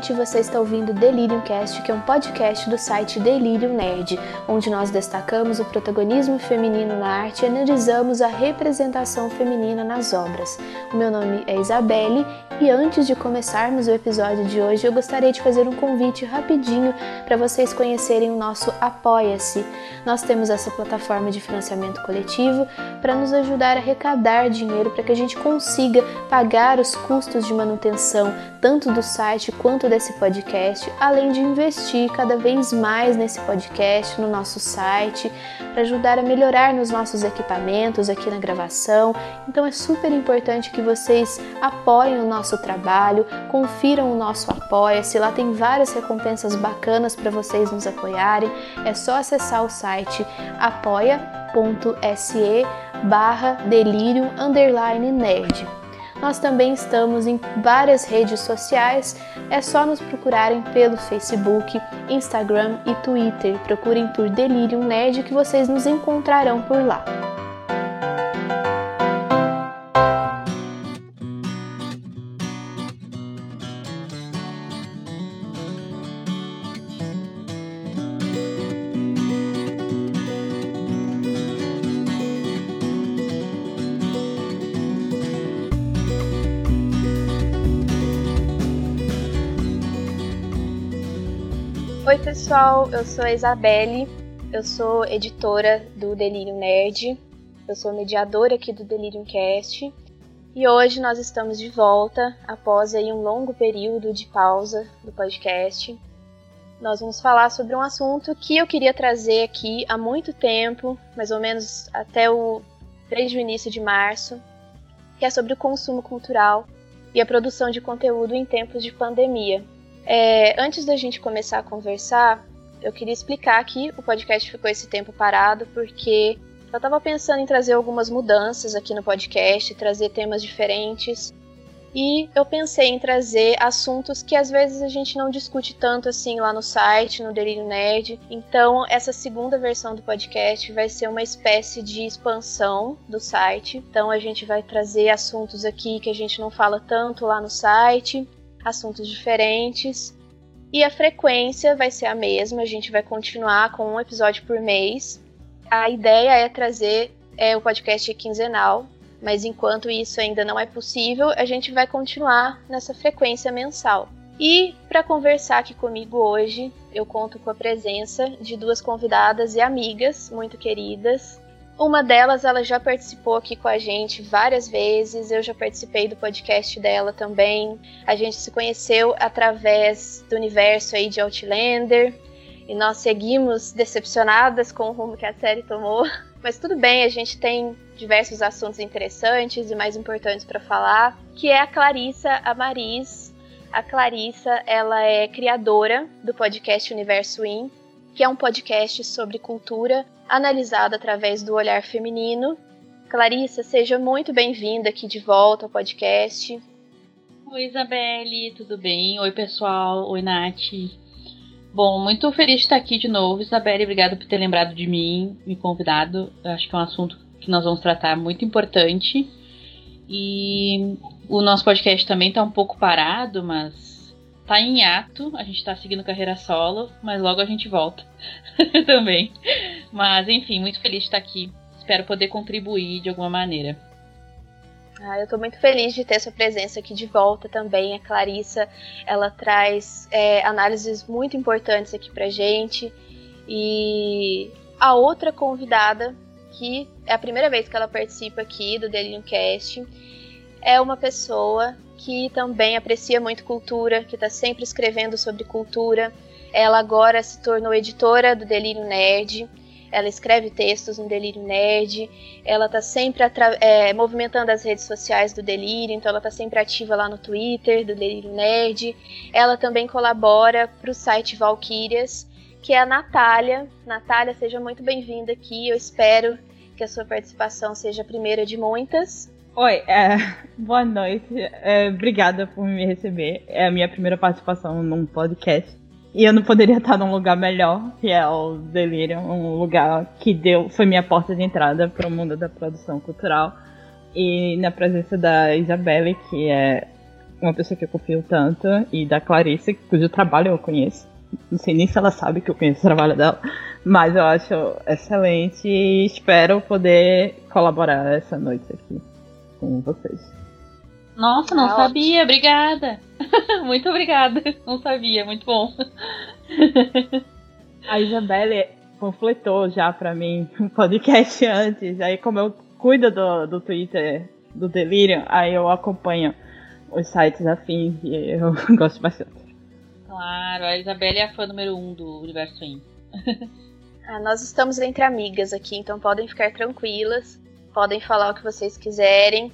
ouvinte, você está ouvindo Delirium Cast, que é um podcast do site Delirium Nerd, onde nós destacamos o protagonismo feminino na arte e analisamos a representação feminina nas obras. O meu nome é Isabelle e antes de começarmos o episódio de hoje, eu gostaria de fazer um convite rapidinho para vocês conhecerem o nosso Apoia-se. Nós temos essa plataforma de financiamento coletivo para nos ajudar a arrecadar dinheiro para que a gente consiga pagar os custos de manutenção tanto do site quanto desse podcast, além de investir cada vez mais nesse podcast, no nosso site, para ajudar a melhorar nos nossos equipamentos aqui na gravação. Então é super importante que vocês apoiem o nosso trabalho, confiram o nosso apoia-se, lá tem várias recompensas bacanas para vocês nos apoiarem. É só acessar o site apoia.se barra delírio underline nerd. Nós também estamos em várias redes sociais, é só nos procurarem pelo Facebook, Instagram e Twitter. Procurem por Delirium Nerd que vocês nos encontrarão por lá. Pessoal, eu sou a Isabelle, eu sou editora do Delirium Nerd, eu sou mediadora aqui do Delirium Cast e hoje nós estamos de volta após aí um longo período de pausa do podcast. Nós vamos falar sobre um assunto que eu queria trazer aqui há muito tempo, mais ou menos até o desde o início de março, que é sobre o consumo cultural e a produção de conteúdo em tempos de pandemia. É, antes da gente começar a conversar, eu queria explicar que o podcast ficou esse tempo parado porque eu estava pensando em trazer algumas mudanças aqui no podcast, trazer temas diferentes. E eu pensei em trazer assuntos que às vezes a gente não discute tanto assim lá no site, no Delírio Nerd. Então, essa segunda versão do podcast vai ser uma espécie de expansão do site. Então, a gente vai trazer assuntos aqui que a gente não fala tanto lá no site assuntos diferentes. E a frequência vai ser a mesma, a gente vai continuar com um episódio por mês. A ideia é trazer é, o podcast quinzenal, mas enquanto isso ainda não é possível, a gente vai continuar nessa frequência mensal. E para conversar aqui comigo hoje, eu conto com a presença de duas convidadas e amigas muito queridas, uma delas, ela já participou aqui com a gente várias vezes, eu já participei do podcast dela também. A gente se conheceu através do universo aí de Outlander e nós seguimos decepcionadas com o rumo que a série tomou. Mas tudo bem, a gente tem diversos assuntos interessantes e mais importantes para falar, que é a Clarissa Amariz. A Clarissa, ela é criadora do podcast Universo In, que é um podcast sobre cultura analisado através do olhar feminino. Clarissa, seja muito bem-vinda aqui de volta ao podcast. Oi, Isabelle, tudo bem? Oi, pessoal. Oi, Nath. Bom, muito feliz de estar aqui de novo, Isabelle. Obrigada por ter lembrado de mim, me convidado. Eu acho que é um assunto que nós vamos tratar muito importante. E o nosso podcast também está um pouco parado, mas tá em ato, a gente tá seguindo carreira solo, mas logo a gente volta também. Mas enfim, muito feliz de estar aqui. Espero poder contribuir de alguma maneira. Ah, eu estou muito feliz de ter sua presença aqui de volta também. A Clarissa, ela traz é, análises muito importantes aqui pra gente. E a outra convidada, que é a primeira vez que ela participa aqui do Delirium Cast, é uma pessoa que também aprecia muito cultura, que está sempre escrevendo sobre cultura. Ela agora se tornou editora do Delírio Nerd. Ela escreve textos no Delírio Nerd. Ela está sempre é, movimentando as redes sociais do Delírio, então ela está sempre ativa lá no Twitter do Delírio Nerd. Ela também colabora para o site Valkyrias, que é a Natália. Natália, seja muito bem-vinda aqui. Eu espero que a sua participação seja a primeira de muitas. Oi, é, boa noite. É, obrigada por me receber. É a minha primeira participação num podcast. E eu não poderia estar num lugar melhor, que é o Delirium, um lugar que deu, foi minha porta de entrada para o mundo da produção cultural. E na presença da Isabelle, que é uma pessoa que eu confio tanto, e da Clarice, cujo trabalho eu conheço. Não sei nem se ela sabe que eu conheço o trabalho dela, mas eu acho excelente e espero poder colaborar essa noite aqui com vocês. Nossa, não ah, sabia, ótimo. obrigada. muito obrigada. Não sabia, muito bom. A Isabelle panfletou já pra mim um podcast antes. Aí como eu cuido do, do Twitter do Delirium, aí eu acompanho os sites afins e eu gosto bastante. Claro, a Isabelle é a fã número um do Universo In. ah, nós estamos entre amigas aqui, então podem ficar tranquilas, podem falar o que vocês quiserem,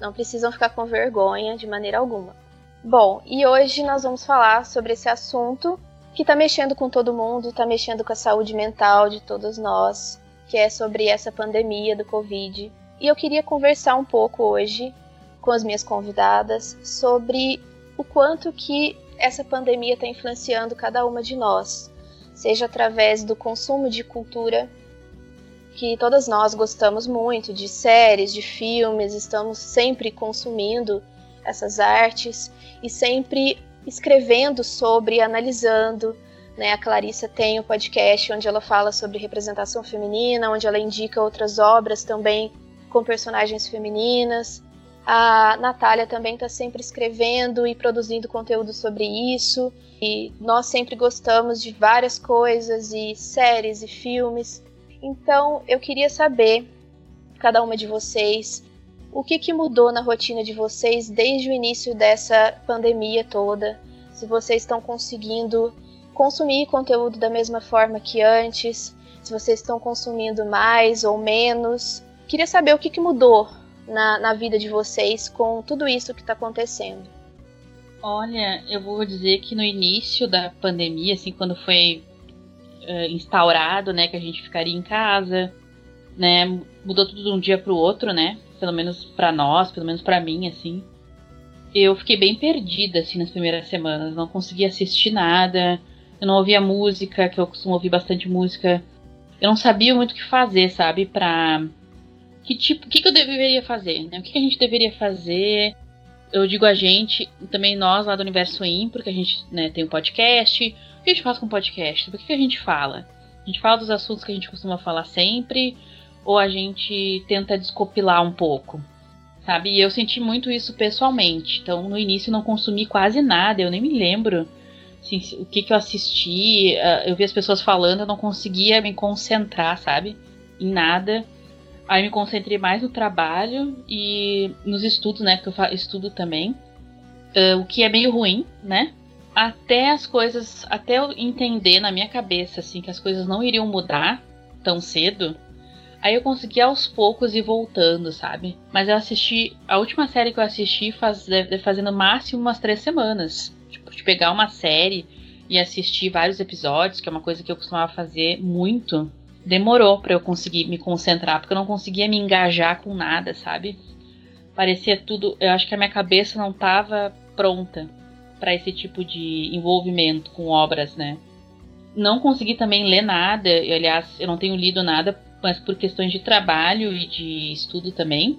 não precisam ficar com vergonha de maneira alguma. Bom, e hoje nós vamos falar sobre esse assunto que está mexendo com todo mundo, está mexendo com a saúde mental de todos nós, que é sobre essa pandemia do Covid. E eu queria conversar um pouco hoje com as minhas convidadas sobre o quanto que essa pandemia está influenciando cada uma de nós, seja através do consumo de cultura, que todas nós gostamos muito, de séries, de filmes, estamos sempre consumindo essas artes e sempre escrevendo sobre, analisando. Né? A Clarissa tem um podcast onde ela fala sobre representação feminina, onde ela indica outras obras também com personagens femininas. A Natália também está sempre escrevendo e produzindo conteúdo sobre isso. E nós sempre gostamos de várias coisas, e séries e filmes. Então eu queria saber, cada uma de vocês, o que, que mudou na rotina de vocês desde o início dessa pandemia toda? Se vocês estão conseguindo consumir conteúdo da mesma forma que antes, se vocês estão consumindo mais ou menos. Queria saber o que, que mudou na, na vida de vocês com tudo isso que está acontecendo? Olha, eu vou dizer que no início da pandemia, assim, quando foi uh, instaurado, né, que a gente ficaria em casa, né, mudou tudo de um dia para o outro, né, pelo menos para nós, pelo menos para mim, assim. Eu fiquei bem perdida, assim, nas primeiras semanas, não conseguia assistir nada, eu não ouvia música, que eu costumo ouvir bastante música, eu não sabia muito o que fazer, sabe, pra que tipo, o que, que eu deveria fazer, né? O que, que a gente deveria fazer? Eu digo a gente, também nós lá do Universo In, porque a gente né, tem um podcast. O que a gente faz com o podcast? Por que, que a gente fala? A gente fala dos assuntos que a gente costuma falar sempre, ou a gente tenta descopilar um pouco? Sabe? E eu senti muito isso pessoalmente. Então, no início, não consumi quase nada, eu nem me lembro assim, o que, que eu assisti. Ah, eu vi as pessoas falando, eu não conseguia me concentrar, sabe? Em nada. Aí me concentrei mais no trabalho e nos estudos, né? Porque eu estudo também. Uh, o que é meio ruim, né? Até as coisas. Até eu entender na minha cabeça, assim, que as coisas não iriam mudar tão cedo. Aí eu consegui aos poucos ir voltando, sabe? Mas eu assisti. A última série que eu assisti faz, no máximo umas três semanas. Tipo, de pegar uma série e assistir vários episódios, que é uma coisa que eu costumava fazer muito demorou para eu conseguir me concentrar, porque eu não conseguia me engajar com nada, sabe? Parecia tudo, eu acho que a minha cabeça não estava pronta para esse tipo de envolvimento com obras, né? Não consegui também ler nada, eu, aliás, eu não tenho lido nada, mas por questões de trabalho e de estudo também.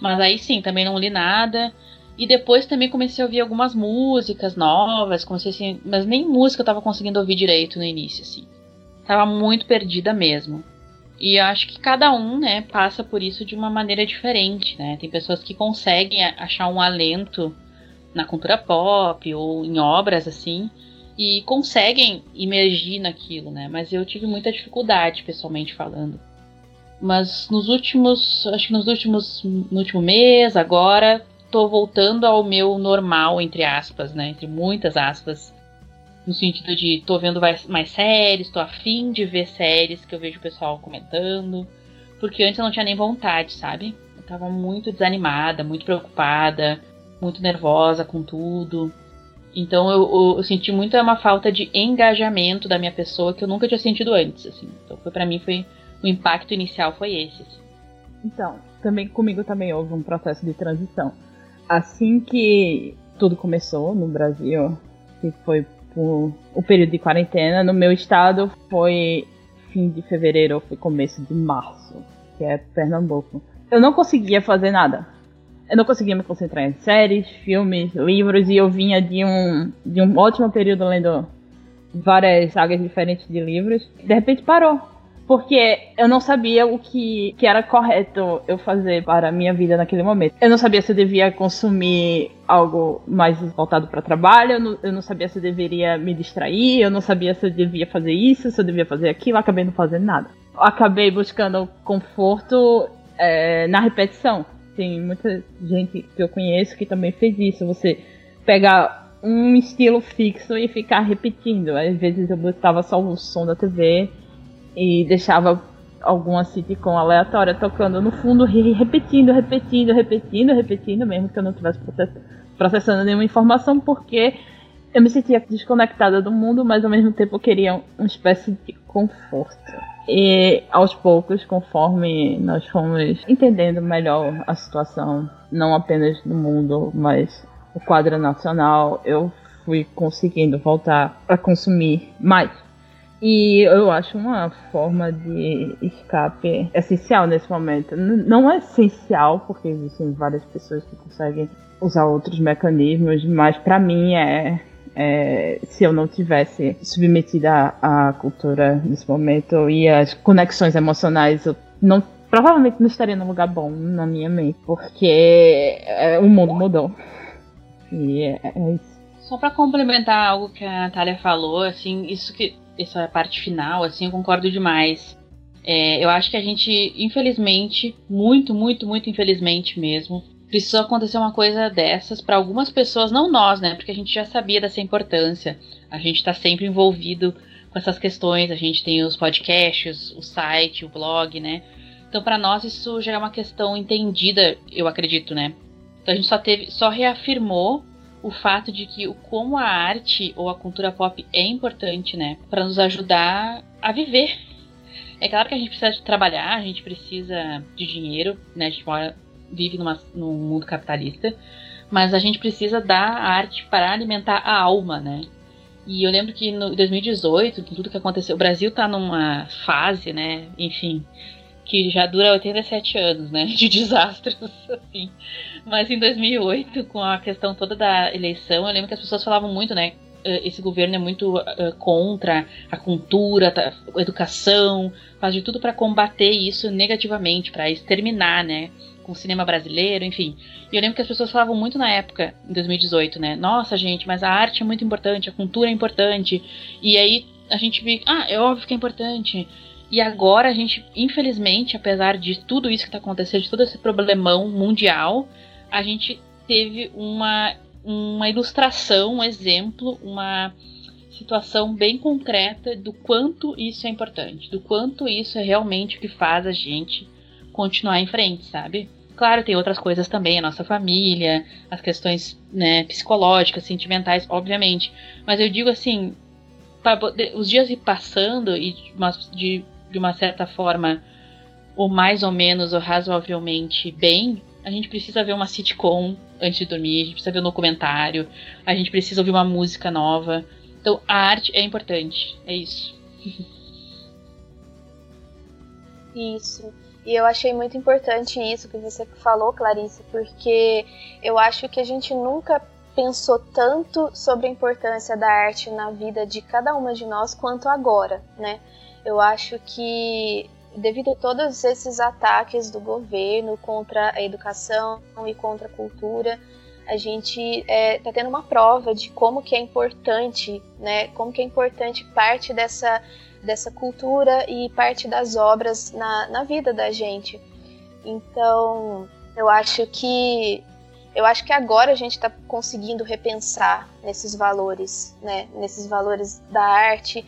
Mas aí sim, também não li nada. E depois também comecei a ouvir algumas músicas novas, comecei assim, mas nem música eu tava conseguindo ouvir direito no início, assim. Tava muito perdida mesmo. E eu acho que cada um, né, passa por isso de uma maneira diferente, né? Tem pessoas que conseguem achar um alento na cultura pop ou em obras assim e conseguem imergir naquilo, né? Mas eu tive muita dificuldade, pessoalmente falando. Mas nos últimos, acho que nos últimos, no último mês, agora, tô voltando ao meu normal, entre aspas, né? Entre muitas aspas, no sentido de tô vendo mais, séries, tô afim de ver séries que eu vejo o pessoal comentando. Porque antes eu não tinha nem vontade, sabe? Eu tava muito desanimada, muito preocupada, muito nervosa com tudo. Então eu, eu, eu senti muito uma falta de engajamento da minha pessoa que eu nunca tinha sentido antes, assim. Então foi para mim foi o impacto inicial foi esse. Assim. Então, também comigo também houve um processo de transição. Assim que tudo começou no Brasil, que foi tipo, o período de quarentena. No meu estado foi fim de fevereiro foi começo de março, que é Pernambuco. Eu não conseguia fazer nada. Eu não conseguia me concentrar em séries, filmes, livros, e eu vinha de um, de um ótimo período lendo várias sagas diferentes de livros. De repente parou. Porque eu não sabia o que, que era correto eu fazer para a minha vida naquele momento. Eu não sabia se eu devia consumir algo mais voltado para trabalho, eu não, eu não, sabia se eu deveria me distrair, eu não sabia se eu devia fazer isso, se eu devia fazer aquilo, acabei não fazendo nada. Acabei buscando conforto é, na repetição. Tem muita gente que eu conheço que também fez isso. Você pegar um estilo fixo e ficar repetindo. Às vezes eu botava só o som da TV e deixava alguma sitcom aleatória tocando no fundo, repetindo, repetindo, repetindo, repetindo, mesmo que eu não estivesse processando nenhuma informação, porque eu me sentia desconectada do mundo, mas ao mesmo tempo eu queria uma espécie de conforto. E aos poucos, conforme nós fomos entendendo melhor a situação, não apenas no mundo, mas o quadro nacional, eu fui conseguindo voltar a consumir mais. E eu acho uma forma de escape essencial nesse momento. Não é essencial, porque existem várias pessoas que conseguem usar outros mecanismos, mas para mim é é, se eu não tivesse submetida à, cultura nesse momento e às conexões emocionais, eu não, provavelmente não estaria num lugar bom na minha mente, porque é, o mundo mudou. E é, é isso. Só para complementar algo que a Natália falou, assim, isso que essa parte final, assim, eu concordo demais. É, eu acho que a gente, infelizmente, muito, muito, muito infelizmente mesmo, precisou acontecer uma coisa dessas para algumas pessoas, não nós, né? Porque a gente já sabia dessa importância. A gente está sempre envolvido com essas questões. A gente tem os podcasts, o site, o blog, né? Então, para nós isso já é uma questão entendida, eu acredito, né? Então a gente só teve, só reafirmou o fato de que o como a arte ou a cultura pop é importante, né, para nos ajudar a viver. É claro que a gente precisa trabalhar, a gente precisa de dinheiro, né? A gente mora vive numa, num mundo capitalista, mas a gente precisa da arte para alimentar a alma, né? E eu lembro que no 2018, com tudo que aconteceu, o Brasil está numa fase, né, enfim, que já dura 87 anos, né, de desastres, assim. Mas em 2008, com a questão toda da eleição, eu lembro que as pessoas falavam muito, né, esse governo é muito uh, contra a cultura, tá, a educação, faz de tudo para combater isso negativamente, para exterminar, né, com o cinema brasileiro, enfim. E eu lembro que as pessoas falavam muito na época, em 2018, né? Nossa, gente, mas a arte é muito importante, a cultura é importante. E aí a gente vê, ah, é óbvio que é importante. E agora a gente, infelizmente, apesar de tudo isso que está acontecendo, de todo esse problemão mundial, a gente teve uma, uma ilustração, um exemplo, uma situação bem concreta do quanto isso é importante, do quanto isso é realmente o que faz a gente continuar em frente, sabe? Claro, tem outras coisas também, a nossa família, as questões né, psicológicas, sentimentais, obviamente. Mas eu digo assim, os dias ir passando e de uma, de, de uma certa forma, ou mais ou menos, ou razoavelmente bem, a gente precisa ver uma sitcom antes de dormir, a gente precisa ver um documentário, a gente precisa ouvir uma música nova. Então a arte é importante, é isso. Isso. E eu achei muito importante isso que você falou, Clarice, porque eu acho que a gente nunca pensou tanto sobre a importância da arte na vida de cada uma de nós quanto agora, né? Eu acho que devido a todos esses ataques do governo contra a educação e contra a cultura, a gente está é, tá tendo uma prova de como que é importante, né? Como que é importante parte dessa dessa cultura e parte das obras na, na vida da gente. Então, eu acho que eu acho que agora a gente está conseguindo repensar nesses valores, né? Nesses valores da arte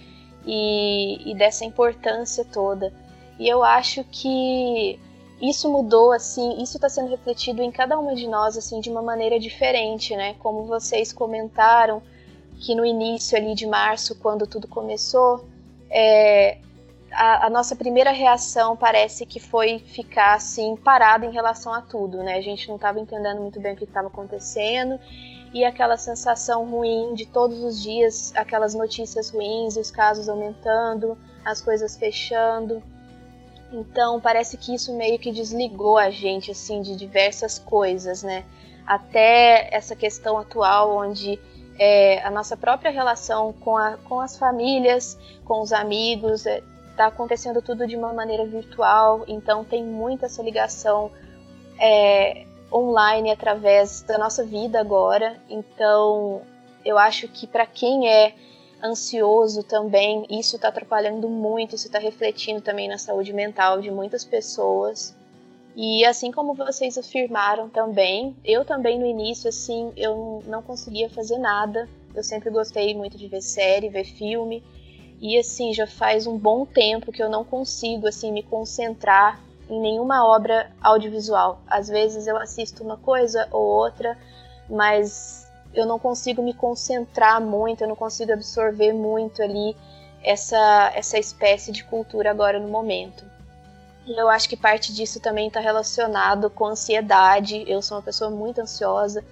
e, e dessa importância toda. E eu acho que isso mudou assim, isso está sendo refletido em cada uma de nós assim de uma maneira diferente, né? Como vocês comentaram que no início ali de março, quando tudo começou, é, a, a, nossa primeira reação parece que foi ficar assim parada em relação a tudo, né? A gente não estava entendendo muito bem o que estava acontecendo e aquela sensação ruim de todos os dias, aquelas notícias ruins, os casos aumentando, as coisas fechando. Então parece que isso meio que desligou a gente assim de diversas coisas, né? Até essa questão atual onde é, a nossa própria relação com, a, com as famílias, com os amigos, está é, acontecendo tudo de uma maneira virtual, então tem muita essa ligação é, online através da nossa vida agora. Então eu acho que para quem é ansioso também, isso está atrapalhando muito, isso está refletindo também na saúde mental de muitas pessoas. E assim como vocês afirmaram também, eu também no início, assim, eu não conseguia fazer nada. Eu sempre gostei muito de ver série, ver filme. E assim, já faz um bom tempo que eu não consigo, assim, me concentrar em nenhuma obra audiovisual. Às vezes eu assisto uma coisa ou outra, mas eu não consigo me concentrar muito, eu não consigo absorver muito ali essa, essa espécie de cultura agora no momento. Eu acho que parte disso também está relacionado com ansiedade. Eu sou uma pessoa muito ansiosa,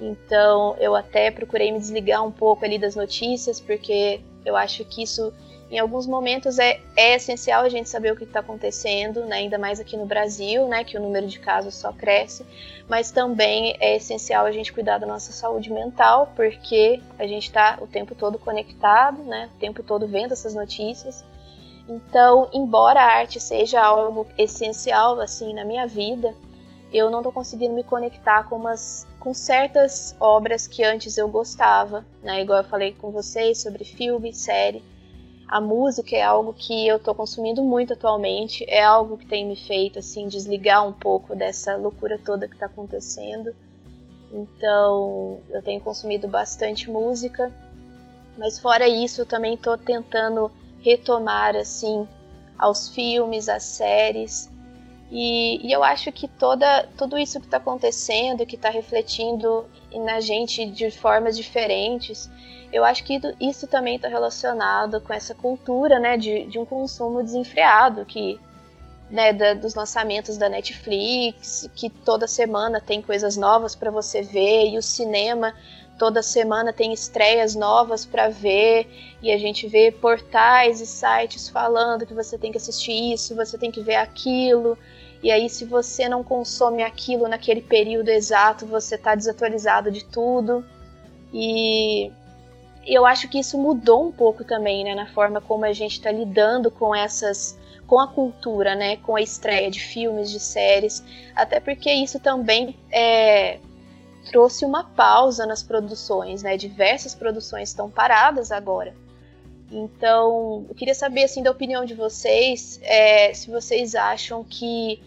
então eu até procurei me desligar um pouco ali das notícias, porque eu acho que isso, em alguns momentos, é, é essencial a gente saber o que está acontecendo, né? ainda mais aqui no Brasil, né? que o número de casos só cresce, mas também é essencial a gente cuidar da nossa saúde mental, porque a gente está o tempo todo conectado, né? o tempo todo vendo essas notícias. Então, embora a arte seja algo essencial assim na minha vida, eu não estou conseguindo me conectar com umas com certas obras que antes eu gostava, né? Igual eu falei com vocês sobre filme, série. A música é algo que eu estou consumindo muito atualmente, é algo que tem me feito assim desligar um pouco dessa loucura toda que está acontecendo. Então, eu tenho consumido bastante música, mas fora isso, eu também estou tentando retomar assim aos filmes, às séries. E, e eu acho que toda, tudo isso que está acontecendo, que está refletindo na gente de formas diferentes, eu acho que isso também está relacionado com essa cultura né, de, de um consumo desenfreado, que né, da, dos lançamentos da Netflix, que toda semana tem coisas novas para você ver, e o cinema toda semana tem estreias novas para ver e a gente vê portais e sites falando que você tem que assistir isso, você tem que ver aquilo. E aí, se você não consome aquilo naquele período exato, você está desatualizado de tudo. E eu acho que isso mudou um pouco também, né, na forma como a gente está lidando com essas, com a cultura, né, com a estreia de filmes, de séries, até porque isso também é, trouxe uma pausa nas produções, né? Diversas produções estão paradas agora. Então, eu queria saber assim da opinião de vocês, é, se vocês acham que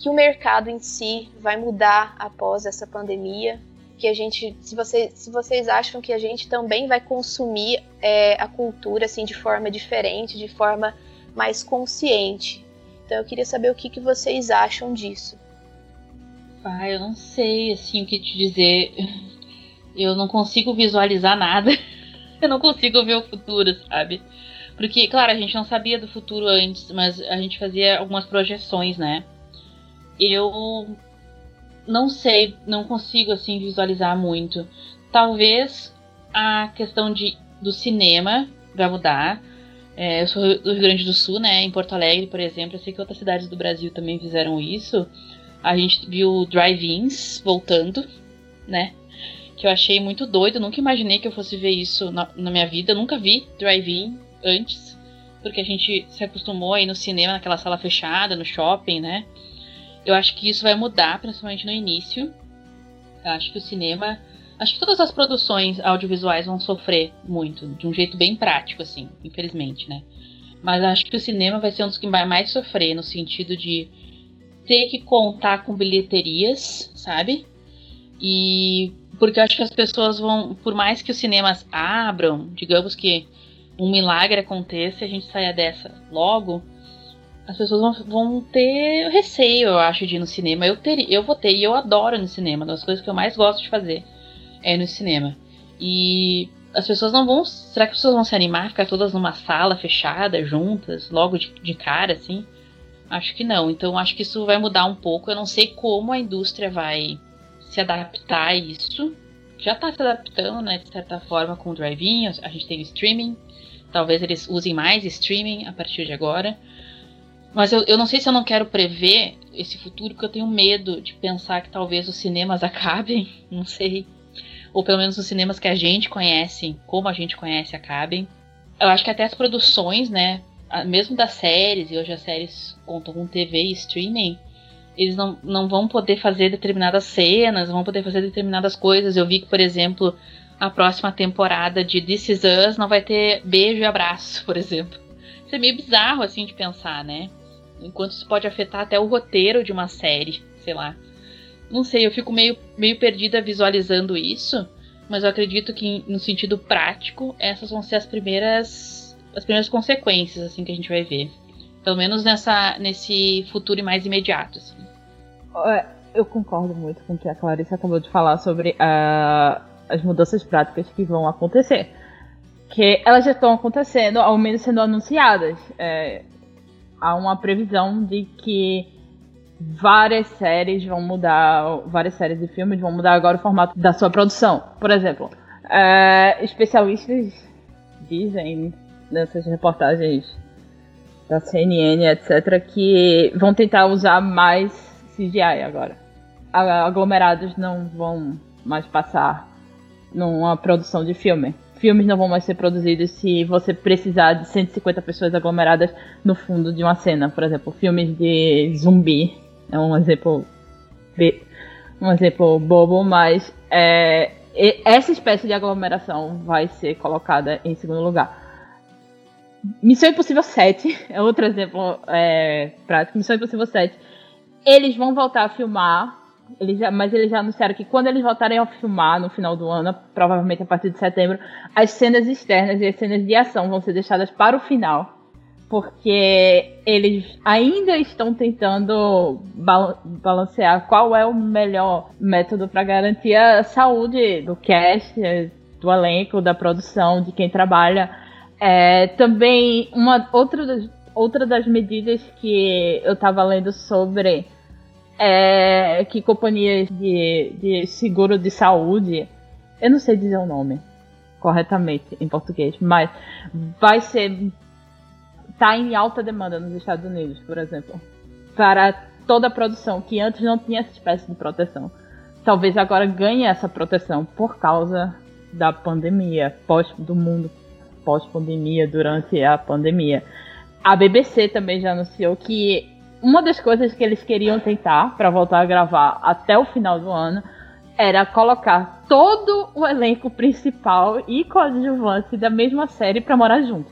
que o mercado em si vai mudar após essa pandemia, que a gente, se, você, se vocês acham que a gente também vai consumir é, a cultura assim de forma diferente, de forma mais consciente. Então, eu queria saber o que, que vocês acham disso. Ah, eu não sei, assim, o que te dizer. Eu não consigo visualizar nada. eu não consigo ver o futuro, sabe? Porque, claro, a gente não sabia do futuro antes, mas a gente fazia algumas projeções, né? Eu não sei, não consigo, assim, visualizar muito. Talvez a questão de, do cinema vai mudar. É, eu sou do Rio Grande do Sul, né? Em Porto Alegre, por exemplo. Eu sei que outras cidades do Brasil também fizeram isso. A gente viu drive-ins voltando, né? Que eu achei muito doido. Nunca imaginei que eu fosse ver isso na, na minha vida. Nunca vi drive-in antes. Porque a gente se acostumou a ir no cinema, naquela sala fechada, no shopping, né? Eu acho que isso vai mudar, principalmente no início. Eu acho que o cinema. Acho que todas as produções audiovisuais vão sofrer muito, de um jeito bem prático, assim, infelizmente, né? Mas acho que o cinema vai ser um dos que vai mais sofrer, no sentido de ter que contar com bilheterias, sabe? E porque eu acho que as pessoas vão, por mais que os cinemas abram, digamos que um milagre aconteça e a gente saia dessa logo, as pessoas vão, vão, ter receio, eu acho, de ir no cinema. Eu, ter, eu vou ter, e eu adoro no cinema. Uma das coisas que eu mais gosto de fazer é ir no cinema. E as pessoas não vão. Será que as pessoas vão se animar, ficar todas numa sala fechada, juntas, logo de, de cara, assim? Acho que não. Então acho que isso vai mudar um pouco. Eu não sei como a indústria vai se adaptar a isso. Já está se adaptando, né, de certa forma, com o drive-in. A gente tem o streaming. Talvez eles usem mais streaming a partir de agora. Mas eu, eu não sei se eu não quero prever esse futuro, porque eu tenho medo de pensar que talvez os cinemas acabem, não sei. Ou pelo menos os cinemas que a gente conhece, como a gente conhece, acabem. Eu acho que até as produções, né? Mesmo das séries, e hoje as séries contam com TV e streaming, eles não, não vão poder fazer determinadas cenas, vão poder fazer determinadas coisas. Eu vi que, por exemplo, a próxima temporada de This Is Us não vai ter beijo e abraço, por exemplo. Isso é meio bizarro, assim, de pensar, né? Enquanto isso pode afetar até o roteiro de uma série, sei lá. Não sei, eu fico meio, meio perdida visualizando isso, mas eu acredito que no sentido prático, essas vão ser as primeiras as primeiras consequências assim que a gente vai ver. Pelo menos nessa nesse futuro mais imediato, assim. É, eu concordo muito com o que a Clarice acabou de falar sobre uh, as mudanças práticas que vão acontecer. Que elas já estão acontecendo, ao menos sendo anunciadas. É, há uma previsão de que várias séries vão mudar, várias séries e filmes vão mudar agora o formato da sua produção. Por exemplo, é, especialistas dizem nessas reportagens da CNN, etc., que vão tentar usar mais CGI agora. Aglomerados não vão mais passar numa produção de filme filmes não vão mais ser produzidos se você precisar de 150 pessoas aglomeradas no fundo de uma cena. Por exemplo, filmes de zumbi é um exemplo um exemplo bobo, mas é, essa espécie de aglomeração vai ser colocada em segundo lugar. Missão Impossível 7 é outro exemplo é, prático. Missão Impossível 7. Eles vão voltar a filmar eles já, mas eles já anunciaram que quando eles voltarem a filmar no final do ano, provavelmente a partir de setembro, as cenas externas e as cenas de ação vão ser deixadas para o final. Porque eles ainda estão tentando balancear qual é o melhor método para garantir a saúde do cast, do elenco, da produção, de quem trabalha. É, também, uma outra das, outra das medidas que eu estava lendo sobre é, que companhias de, de seguro de saúde, eu não sei dizer o nome corretamente em português, mas vai ser tá em alta demanda nos Estados Unidos, por exemplo, para toda a produção que antes não tinha essa espécie de proteção. Talvez agora ganhe essa proteção por causa da pandemia, pós do mundo pós-pandemia, durante a pandemia. A BBC também já anunciou que uma das coisas que eles queriam tentar para voltar a gravar até o final do ano era colocar todo o elenco principal e coadjuvante da mesma série para morar junto.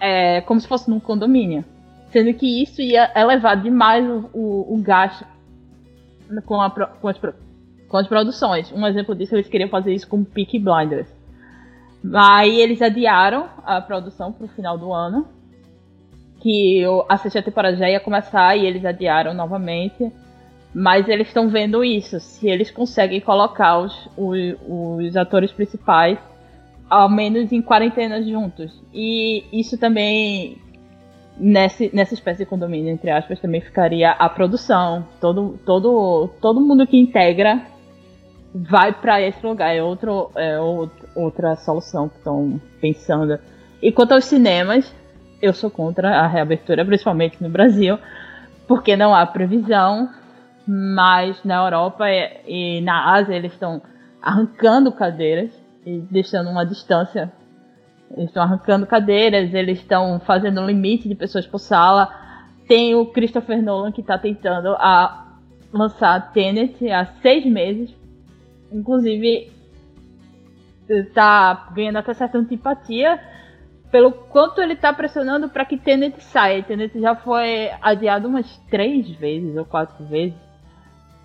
É, como se fosse num condomínio. Sendo que isso ia elevar demais o, o, o gasto com, a, com, as, com as produções. Um exemplo disso, eles queriam fazer isso com Peaky Blinders. Aí eles adiaram a produção para o final do ano que a sexta temporada já ia começar e eles adiaram novamente. Mas eles estão vendo isso, se eles conseguem colocar os, os, os, atores principais ao menos em quarentena juntos. E isso também, nessa espécie de condomínio, entre aspas, também ficaria a produção. Todo, todo, todo mundo que integra vai para esse lugar. É, outro, é outra solução que estão pensando. E quanto aos cinemas, eu sou contra a reabertura, principalmente no Brasil, porque não há previsão, mas na Europa e, na Ásia eles estão arrancando cadeiras e deixando uma distância. Eles estão arrancando cadeiras, eles estão fazendo um limite de pessoas por sala. Tem o Christopher Nolan que está tentando a lançar Tenet há seis meses. Inclusive, está ganhando até certa antipatia pelo quanto ele tá pressionando para que Tenet saia. Tenet já foi adiado umas três vezes ou quatro vezes.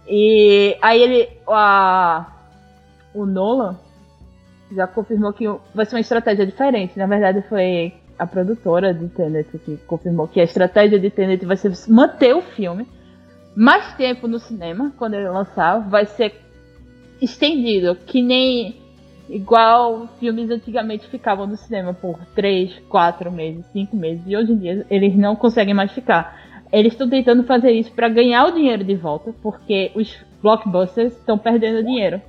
E aí ele. A, o Nolan já confirmou que vai ser uma estratégia diferente. Na verdade, foi a produtora de Tenet que confirmou que a estratégia de Tenet vai ser manter o filme mais tempo no cinema quando ele lançar. Vai ser estendido, que nem Igual filmes antigamente ficavam no cinema por 3, 4 meses, 5 meses, e hoje em dia eles não conseguem mais ficar. Eles estão tentando fazer isso para ganhar o dinheiro de volta, porque os blockbusters estão perdendo dinheiro.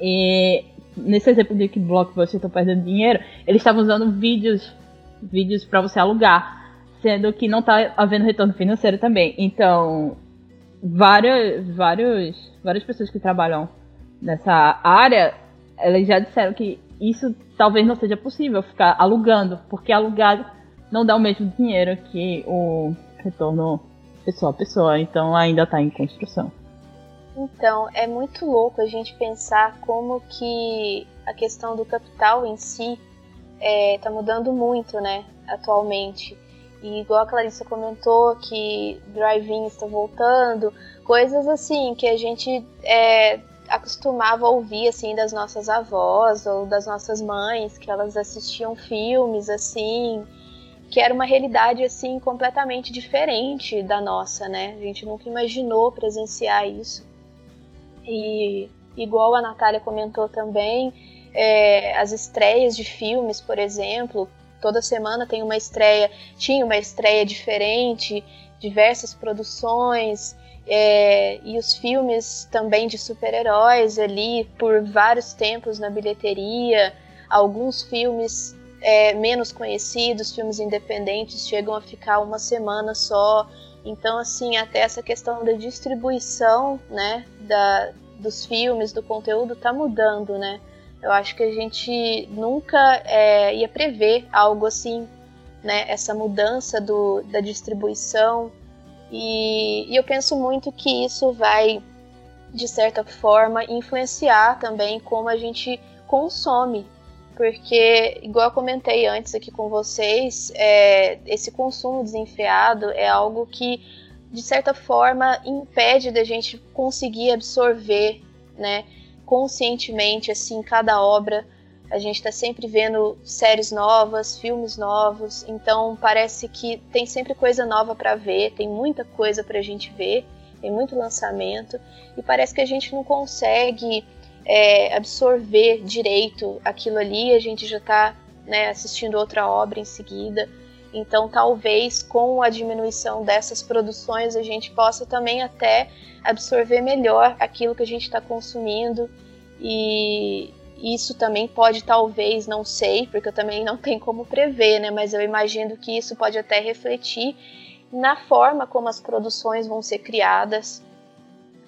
E nesse exemplo de que blockbusters estão perdendo dinheiro, eles estavam usando vídeos, vídeos para você alugar, sendo que não está havendo retorno financeiro também. Então, várias, vários, várias pessoas que trabalham nessa área, elas já disseram que isso talvez não seja possível ficar alugando, porque alugar não dá o mesmo dinheiro que o retorno pessoa a pessoa, então ainda está em construção. Então, é muito louco a gente pensar como que a questão do capital em si está é, tá mudando muito, né, atualmente. E igual a Clarissa comentou que drive-in está voltando, coisas assim que a gente é, acostumava ouvir assim das nossas avós ou das nossas mães, que elas assistiam filmes assim, que era uma realidade assim completamente diferente da nossa, né? A gente nunca imaginou presenciar isso. E igual a Natália comentou também, é, as estreias de filmes, por exemplo, toda semana tem uma estreia, tinha uma estreia diferente, diversas produções, é, e os filmes também de super-heróis ali por vários tempos na bilheteria, alguns filmes é, menos conhecidos, filmes independentes, chegam a ficar uma semana só. Então, assim, até essa questão da distribuição, né, da, dos filmes, do conteúdo, tá mudando, né? Eu acho que a gente nunca é, ia prever algo assim, né? Essa mudança do, da distribuição. E, e eu penso muito que isso vai, de certa forma, influenciar também como a gente consome porque, igual eu comentei antes aqui com vocês, é, esse consumo desenfreado é algo que, de certa forma, impede da gente conseguir absorver, né, conscientemente, assim, cada obra. A gente está sempre vendo séries novas, filmes novos, então parece que tem sempre coisa nova para ver, tem muita coisa para a gente ver, tem muito lançamento, e parece que a gente não consegue é, absorver direito aquilo ali, a gente já está né, assistindo outra obra em seguida. Então, talvez com a diminuição dessas produções a gente possa também até absorver melhor aquilo que a gente está consumindo e isso também pode, talvez, não sei, porque eu também não tenho como prever, né? Mas eu imagino que isso pode até refletir na forma como as produções vão ser criadas,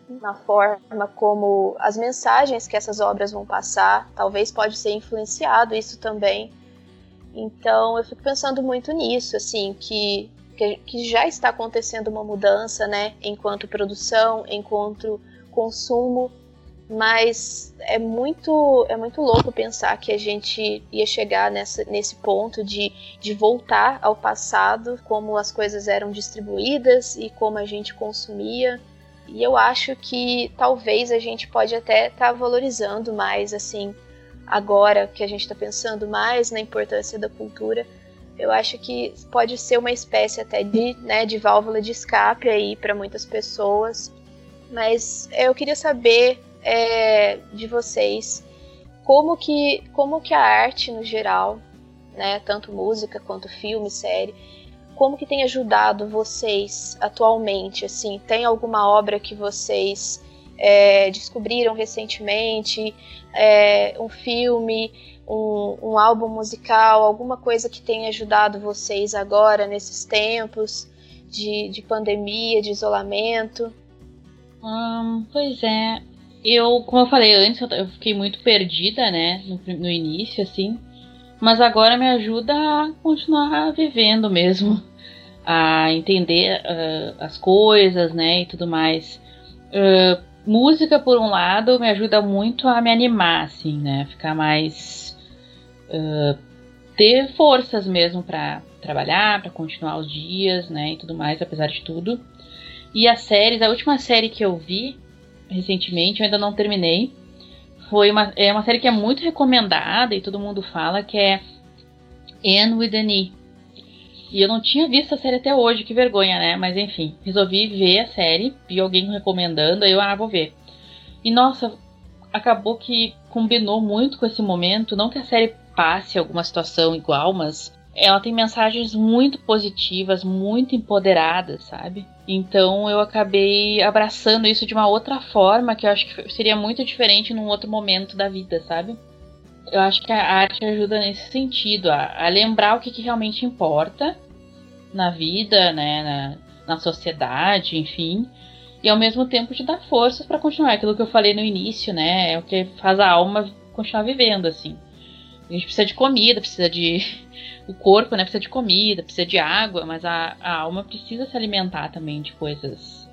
na forma como as mensagens que essas obras vão passar, talvez pode ser influenciado isso também. Então eu fico pensando muito nisso, assim, que, que, que já está acontecendo uma mudança, né, enquanto produção, enquanto consumo, mas é muito é muito louco pensar que a gente ia chegar nessa, nesse ponto de, de voltar ao passado, como as coisas eram distribuídas e como a gente consumia e eu acho que talvez a gente pode até estar tá valorizando mais, assim, agora que a gente está pensando mais na importância da cultura. Eu acho que pode ser uma espécie até de, né, de válvula de escape aí para muitas pessoas. Mas eu queria saber é, de vocês como que, como que a arte no geral, né, tanto música quanto filme, série, como que tem ajudado vocês atualmente? Assim, tem alguma obra que vocês é, descobriram recentemente? É, um filme, um, um, álbum musical, alguma coisa que tenha ajudado vocês agora nesses tempos de, de pandemia, de isolamento? Hum, pois é, eu, como eu falei antes, eu fiquei muito perdida, né, no, no início, assim, mas agora me ajuda a continuar vivendo mesmo a entender uh, as coisas, né, e tudo mais. Uh, música, por um lado, me ajuda muito a me animar, assim, né, ficar mais uh, ter forças mesmo para trabalhar, para continuar os dias, né, e tudo mais, apesar de tudo. E as séries, a última série que eu vi recentemente, eu ainda não terminei, foi uma, é uma série que é muito recomendada e todo mundo fala que é Anne with an E e eu não tinha visto a série até hoje, que vergonha, né? Mas enfim, resolvi ver a série, vi alguém recomendando, aí eu, ah, vou ver. E nossa, acabou que combinou muito com esse momento. Não que a série passe alguma situação igual, mas ela tem mensagens muito positivas, muito empoderadas, sabe? Então eu acabei abraçando isso de uma outra forma que eu acho que seria muito diferente num outro momento da vida, sabe? eu acho que a arte ajuda nesse sentido, a, a lembrar o que, que, realmente importa na vida, né, na, na sociedade, enfim, e ao mesmo tempo te dar forças para continuar. Aquilo que eu falei no início, né, é o que faz a alma continuar vivendo, assim. A gente precisa de comida, precisa de. O corpo, né, precisa de comida, precisa de água, mas a, a alma precisa se alimentar também de coisas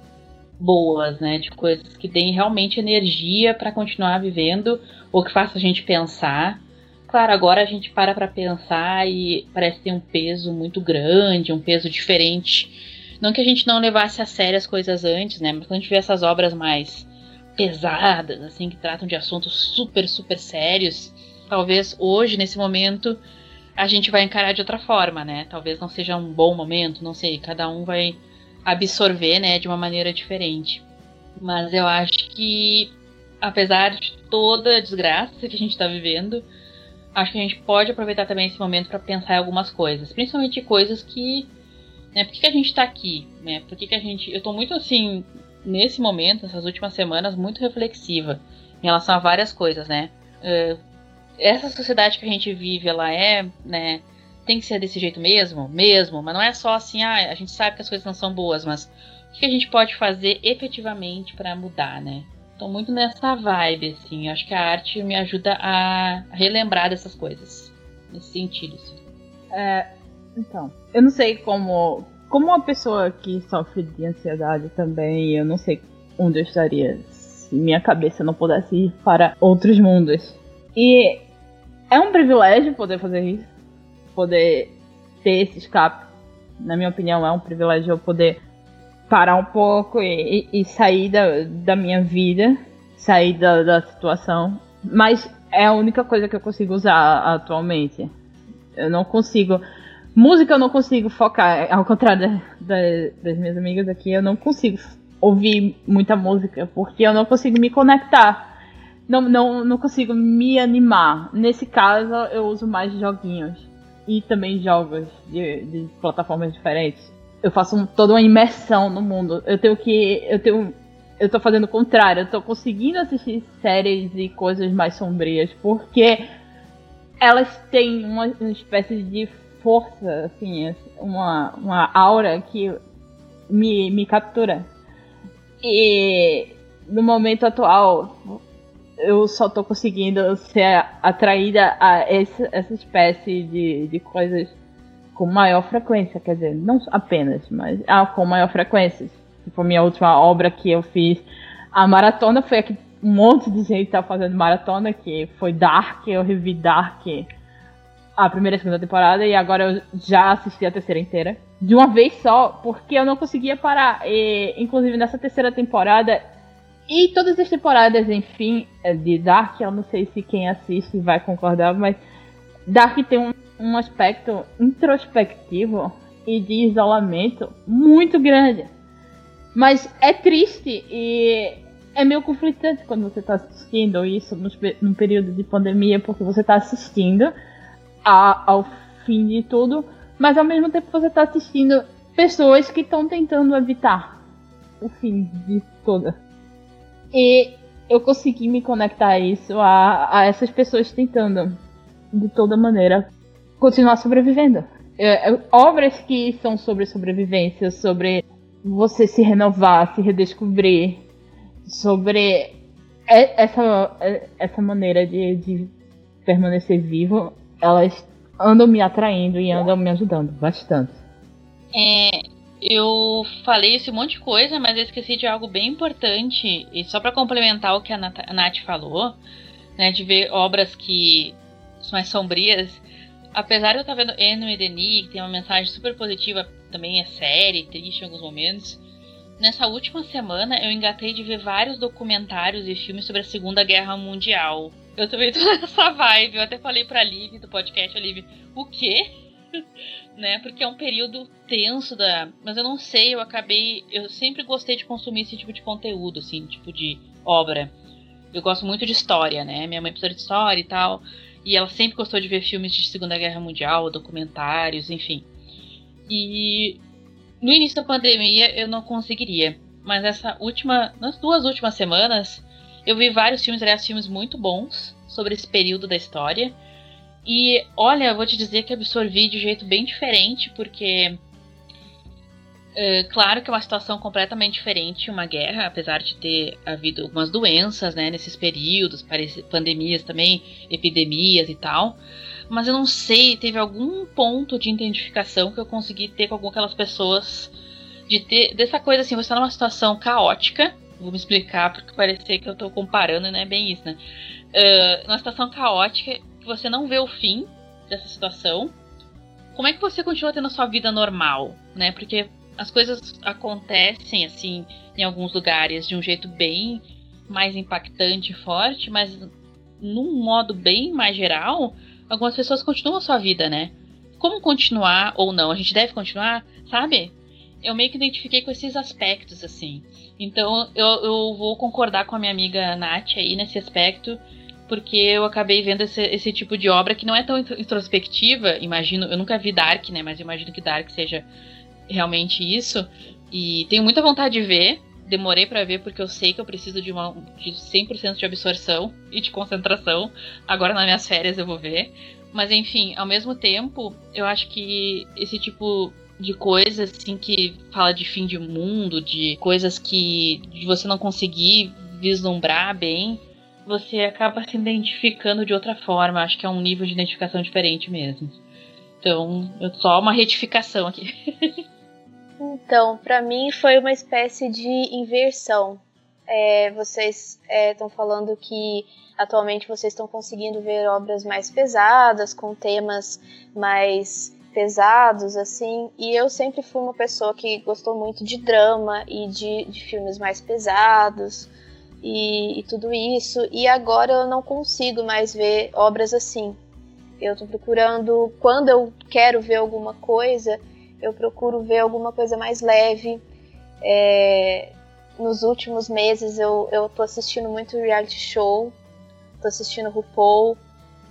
boas, né? De coisas que deem realmente energia para continuar vivendo ou que faça a gente pensar. Claro, agora a gente para para pensar e parece ter um peso muito grande, um peso diferente. Não que a gente não levasse a sério as coisas antes, né? Mas quando a gente vê essas obras mais pesadas, assim, que tratam de assuntos super, super sérios, talvez hoje, nesse momento, a gente vai encarar de outra forma, né? Talvez não seja um bom momento, não sei, cada um vai absorver, né, de uma maneira diferente. Mas eu acho que, apesar de toda a desgraça que a gente está vivendo, acho que a gente pode aproveitar também esse momento para pensar em algumas coisas, principalmente coisas que, né, por que, que a gente está aqui, né? Por que, que a gente, eu estou muito assim nesse momento, essas últimas semanas, muito reflexiva em relação a várias coisas, né? Uh, essa sociedade que a gente vive, ela é, né, tem que ser desse jeito mesmo, mesmo, mas não é só assim, ah, a gente sabe que as coisas não são boas, mas o que a gente pode fazer efetivamente para mudar, né? Tô muito nessa vibe, assim. Acho que a arte me ajuda a relembrar dessas coisas. Nesse sentido, assim. É, então, eu não sei como. Como uma pessoa que sofre de ansiedade também, eu não sei onde eu estaria se minha cabeça não pudesse ir para outros mundos. E é um privilégio poder fazer isso. Poder ter esse escape. Na minha opinião, é um privilégio eu poder parar um pouco e, e, sair da, da minha vida, sair da, da situação. Mas é a única coisa que eu consigo usar atualmente. Eu não consigo. Música eu não consigo focar, ao contrário da, das minhas amigas aqui, eu não consigo ouvir muita música, porque eu não consigo me conectar. Não, não, não consigo me animar. Nesse caso, eu uso mais joguinhos. E também jogos de, de plataformas diferentes eu faço um, toda uma imersão no mundo. Eu tenho que. Eu tenho. Eu tô fazendo o contrário, eu tô conseguindo assistir séries e coisas mais sombrias, porque elas têm uma, uma espécie de força, assim, uma, uma aura que me, me captura. E no momento atual, eu só tô conseguindo ser atraída a essa, essa espécie de, de coisas com maior frequência, quer dizer, não apenas, mas ah, com maior frequência. Tipo, a minha última obra que eu fiz, a maratona foi aqui um monte de gente tá fazendo maratona, que foi Dark, eu revi Dark a primeira e segunda temporada, e agora eu já assisti a terceira inteira. De uma vez só, porque eu não conseguia parar. E, inclusive nessa terceira temporada, e todas as temporadas, enfim, de Dark, eu não sei se quem assiste vai concordar, mas Dark tem um um aspecto introspectivo e de isolamento muito grande. Mas é triste e é meio conflitante quando você está assistindo isso num período de pandemia, porque você está assistindo a, ao fim de tudo, mas ao mesmo tempo você está assistindo pessoas que estão tentando evitar o fim de tudo. E eu consegui me conectar a isso, a, a essas pessoas tentando de toda maneira continuar sobrevivendo. É, é, obras que são sobre sobrevivência, sobre você se renovar, se redescobrir, sobre essa, essa maneira de, de permanecer vivo, elas andam me atraindo e andam me ajudando bastante. É, eu falei esse monte de coisa, mas eu esqueci de algo bem importante. E só para complementar o que a Nath falou, né, de ver obras que são mais sombrias, apesar de eu estar vendo Eno e Denis, que tem uma mensagem super positiva, também é séria e triste em alguns momentos, nessa última semana eu engatei de ver vários documentários e filmes sobre a Segunda Guerra Mundial. Eu também tô nessa vibe, eu até falei pra Liv do podcast, a Liv, o quê? né? Porque é um período tenso da. Mas eu não sei, eu acabei. Eu sempre gostei de consumir esse tipo de conteúdo, assim, tipo de obra. Eu gosto muito de história, né? Minha mãe precisa de história e tal. E ela sempre gostou de ver filmes de Segunda Guerra Mundial, documentários, enfim. E no início da pandemia eu não conseguiria. Mas essa última. Nas duas últimas semanas, eu vi vários filmes, aliás, filmes muito bons sobre esse período da história. E olha, eu vou te dizer que absorvi de um jeito bem diferente, porque É, claro que é uma situação completamente diferente, uma guerra, apesar de ter havido algumas doenças, né, nesses períodos, pandemias também, epidemias e tal. Mas eu não sei, teve algum ponto de identificação que eu consegui ter com aquelas pessoas de ter dessa coisa assim, você está numa situação caótica. Vou me explicar porque parecer que eu estou comparando, não é bem isso, né? Uh, situação caótica você não vê o fim dessa situação. Como é que você continua tendo a sua vida normal, né? Porque as coisas acontecem assim em alguns lugares de um jeito bem mais impactante e forte, mas num modo bem mais geral, algumas pessoas continuam a sua vida, né? Como continuar ou não? A gente deve continuar, sabe? Eu meio que identifiquei com esses aspectos, assim. Então eu, eu vou concordar com a minha amiga Nath aí nesse aspecto, porque eu acabei vendo esse, esse tipo de obra que não é tão introspectiva, imagino. Eu nunca vi Dark, né? Mas imagino que Dark seja realmente isso. E tenho muita vontade de ver. Demorei para ver porque eu sei que eu preciso de, uma, de 100% de absorção e de concentração. Agora nas minhas férias eu vou ver. Mas enfim, ao mesmo tempo, eu acho que esse tipo de coisas assim que fala de fim de mundo, de coisas que de você não conseguir vislumbrar bem, você acaba se identificando de outra forma. Acho que é um nível de identificação diferente mesmo. Então, só uma retificação aqui. Então, para mim foi uma espécie de inversão. É, vocês estão é, falando que atualmente vocês estão conseguindo ver obras mais pesadas, com temas mais pesados, assim, e eu sempre fui uma pessoa que gostou muito de drama e de, de filmes mais pesados e, e tudo isso, e agora eu não consigo mais ver obras assim. Eu estou procurando, quando eu quero ver alguma coisa, eu procuro ver alguma coisa mais leve. É, nos últimos meses eu, eu tô assistindo muito reality show, tô assistindo RuPaul.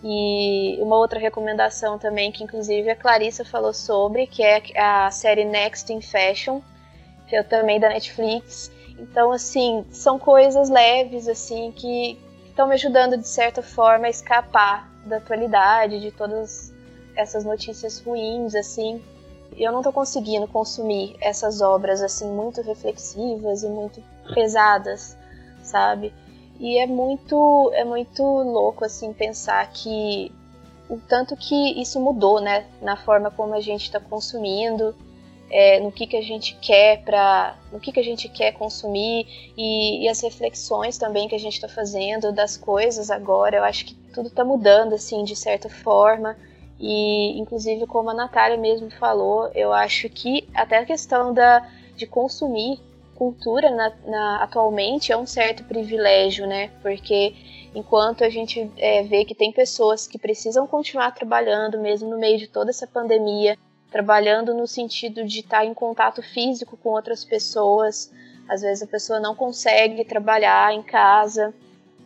E uma outra recomendação também, que inclusive a Clarissa falou sobre, que é a série Next in Fashion, que é também da Netflix. Então, assim, são coisas leves, assim, que estão me ajudando de certa forma a escapar da atualidade, de todas essas notícias ruins, assim eu não tô conseguindo consumir essas obras assim muito reflexivas e muito pesadas, sabe? E é muito é muito louco assim pensar que o tanto que isso mudou, né, na forma como a gente está consumindo, é, no que que a gente quer para, no que que a gente quer consumir e, e as reflexões também que a gente está fazendo das coisas agora. Eu acho que tudo está mudando assim de certa forma. E, inclusive, como a Natália mesmo falou, eu acho que até a questão da, de consumir cultura na, na, atualmente é um certo privilégio, né? Porque enquanto a gente é, vê que tem pessoas que precisam continuar trabalhando, mesmo no meio de toda essa pandemia, trabalhando no sentido de estar em contato físico com outras pessoas, às vezes a pessoa não consegue trabalhar em casa,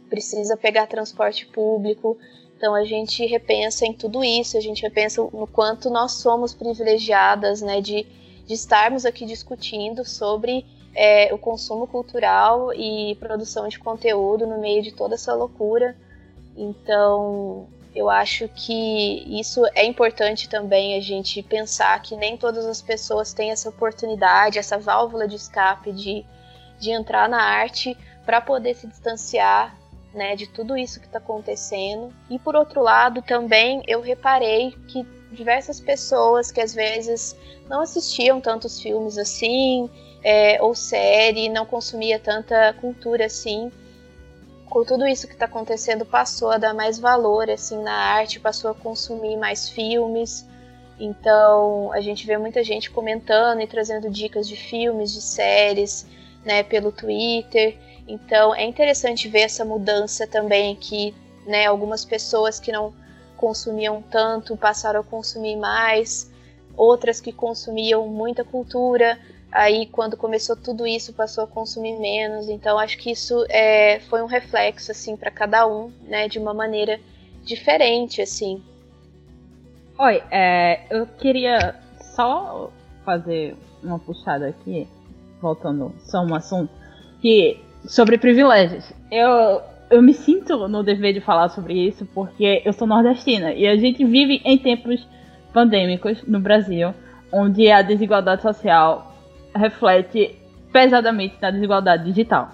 precisa pegar transporte público. Então a gente repensa em tudo isso, a gente repensa no quanto nós somos privilegiadas, né, de, de estarmos aqui discutindo sobre é, o consumo cultural e produção de conteúdo no meio de toda essa loucura. Então eu acho que isso é importante também a gente pensar que nem todas as pessoas têm essa oportunidade, essa válvula de escape de, de entrar na arte para poder se distanciar né, de tudo isso que está acontecendo. E por outro lado, também eu reparei que diversas pessoas que às vezes não assistiam tantos filmes assim, é, ou série, não consumia tanta cultura assim, com tudo isso que está acontecendo, passou a dar mais valor assim na arte, passou a consumir mais filmes. Então a gente vê muita gente comentando e trazendo dicas de filmes, de séries, né, pelo Twitter. Então é interessante ver essa mudança também que né, algumas pessoas que não consumiam tanto passaram a consumir mais, outras que consumiam muita cultura, aí quando começou tudo isso passou a consumir menos. Então acho que isso é, foi um reflexo assim para cada um, né, de uma maneira diferente assim. Oi, é, eu queria só fazer uma puxada aqui, voltando só um assunto que sobre privilégios. Eu, eu me sinto no dever de falar sobre isso porque eu sou nordestina e a gente vive em tempos pandêmicos no Brasil, onde a desigualdade social reflete pesadamente na desigualdade digital.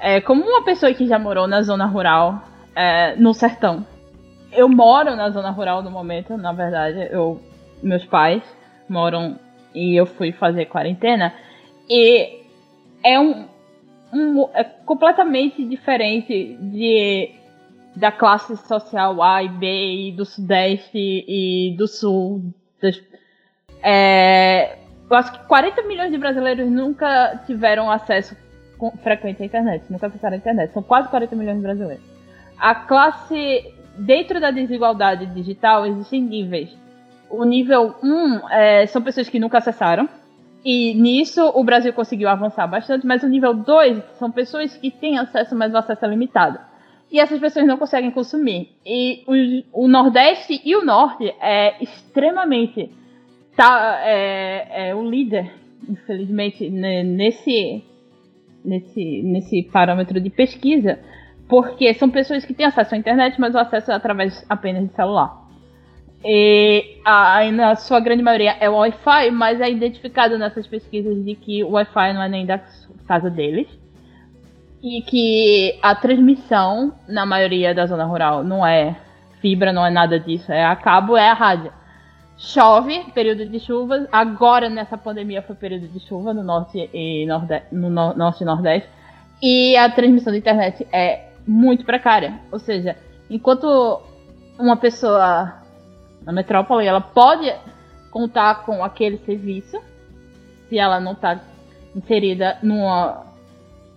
É, como uma pessoa que já morou na zona rural, é, no sertão, eu moro na zona rural no momento, na verdade, eu, meus pais moram e eu fui fazer quarentena e é um, um é completamente diferente de da classe social A e B e do sudeste e do sul. Das, é, eu acho que 40 milhões de brasileiros nunca tiveram acesso frequente à internet, nunca ficaram na internet. São quase 40 milhões de brasileiros. A classe. Dentro da desigualdade digital existem níveis. O nível 1 é, são pessoas que nunca acessaram. E nisso o Brasil conseguiu avançar bastante, mas o nível 2 são pessoas que têm acesso, mas o acesso é limitado. E essas pessoas não conseguem consumir. E o, o Nordeste e o Norte é extremamente tá, é, é o líder, infelizmente, nesse, nesse, nesse parâmetro de pesquisa, porque são pessoas que têm acesso à internet, mas o acesso é através apenas de celular. E a, na sua grande maioria é Wi-Fi, mas é identificado nessas pesquisas de que o Wi-Fi não é nem da casa deles. E que a transmissão, na maioria da zona rural, não é fibra, não é nada disso, é a cabo, é a rádio chove, período de chuva. Agora, nessa pandemia, foi período de chuva no norte e nordeste, no no norte e nordeste. E a transmissão da internet é muito precária. Ou seja, enquanto uma pessoa na metrópole, ela pode contar com aquele serviço, se ela não está inserida numa,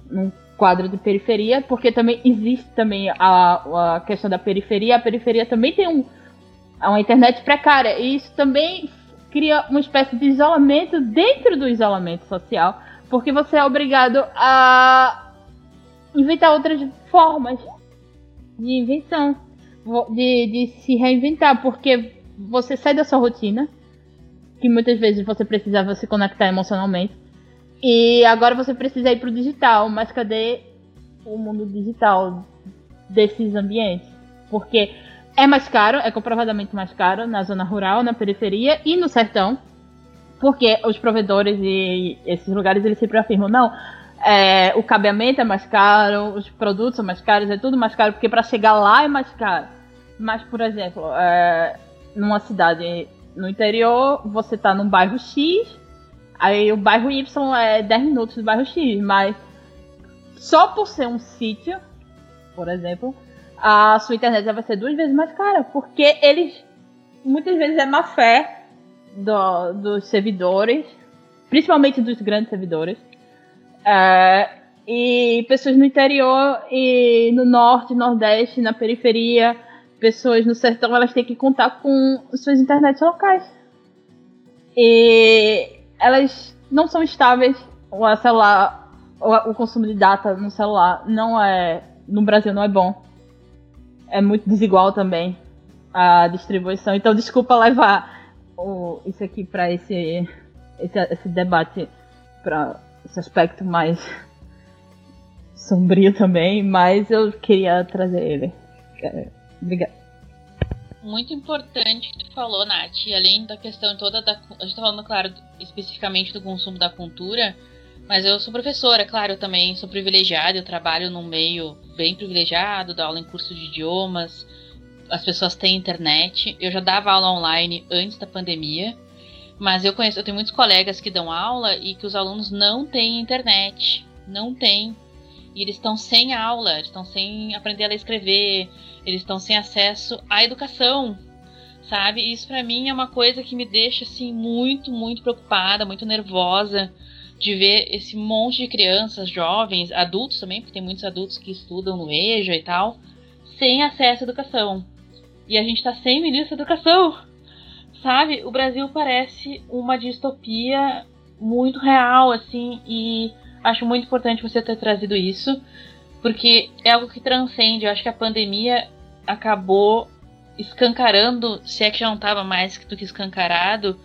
num quadro de periferia, porque também existe também a, a questão da periferia. A periferia também tem um a uma internet precária. E isso também cria uma espécie de isolamento dentro do isolamento social, porque você é obrigado a inventar outras formas de invenção, de, de se reinventar, porque você sai da sua rotina, que muitas vezes você precisava se conectar emocionalmente, e agora você precisa ir para o digital, mas cadê o mundo digital desses ambientes? Porque é mais caro, é comprovadamente mais caro na zona rural, na periferia e no sertão. Porque os provedores e esses lugares eles sempre afirmam, não, é, o cabeamento é mais caro, os produtos são mais caros, é tudo mais caro, porque para chegar lá é mais caro. Mas, por exemplo, é, numa cidade no interior, você tá num bairro X, aí o bairro Y é 10 minutos do bairro X, mas só por ser um sítio, por exemplo, a sua internet vai ser duas vezes mais cara, porque eles muitas vezes é má fé do, dos servidores, principalmente dos grandes servidores, é, e pessoas no interior e no norte, nordeste, na periferia, pessoas no sertão, elas têm que contar com suas internets locais. E elas não são estáveis, o celular, o, o consumo de data no celular não é no Brasil não é bom é muito desigual também a distribuição. Então, desculpa levar o, isso aqui para esse, esse, esse debate, para esse aspecto mais sombrio também, mas eu queria trazer ele. É, obrigada. Muito importante que tu falou, Nath, além da questão toda da. A gente tá falando, claro, especificamente do consumo da cultura, mas eu sou professora, claro, eu também sou privilegiada, eu trabalho num meio bem privilegiado, dou aula em curso de idiomas, as pessoas têm internet. Eu já dava aula online antes da pandemia, mas eu conheço, eu tenho muitos colegas que dão aula e que os alunos não têm internet, não têm. E eles estão sem aula, eles estão sem aprender a escrever, eles estão sem acesso à educação, sabe? E isso para mim é uma coisa que me deixa assim muito, muito preocupada, muito nervosa de ver esse monte de crianças, jovens, adultos também, porque tem muitos adultos que estudam no EJA e tal, sem acesso à educação. E a gente tá sem ministro da educação. Sabe? O Brasil parece uma distopia muito real, assim, e acho muito importante você ter trazido isso, porque é algo que transcende. Eu acho que a pandemia acabou escancarando, se é que já não estava mais do que escancarado,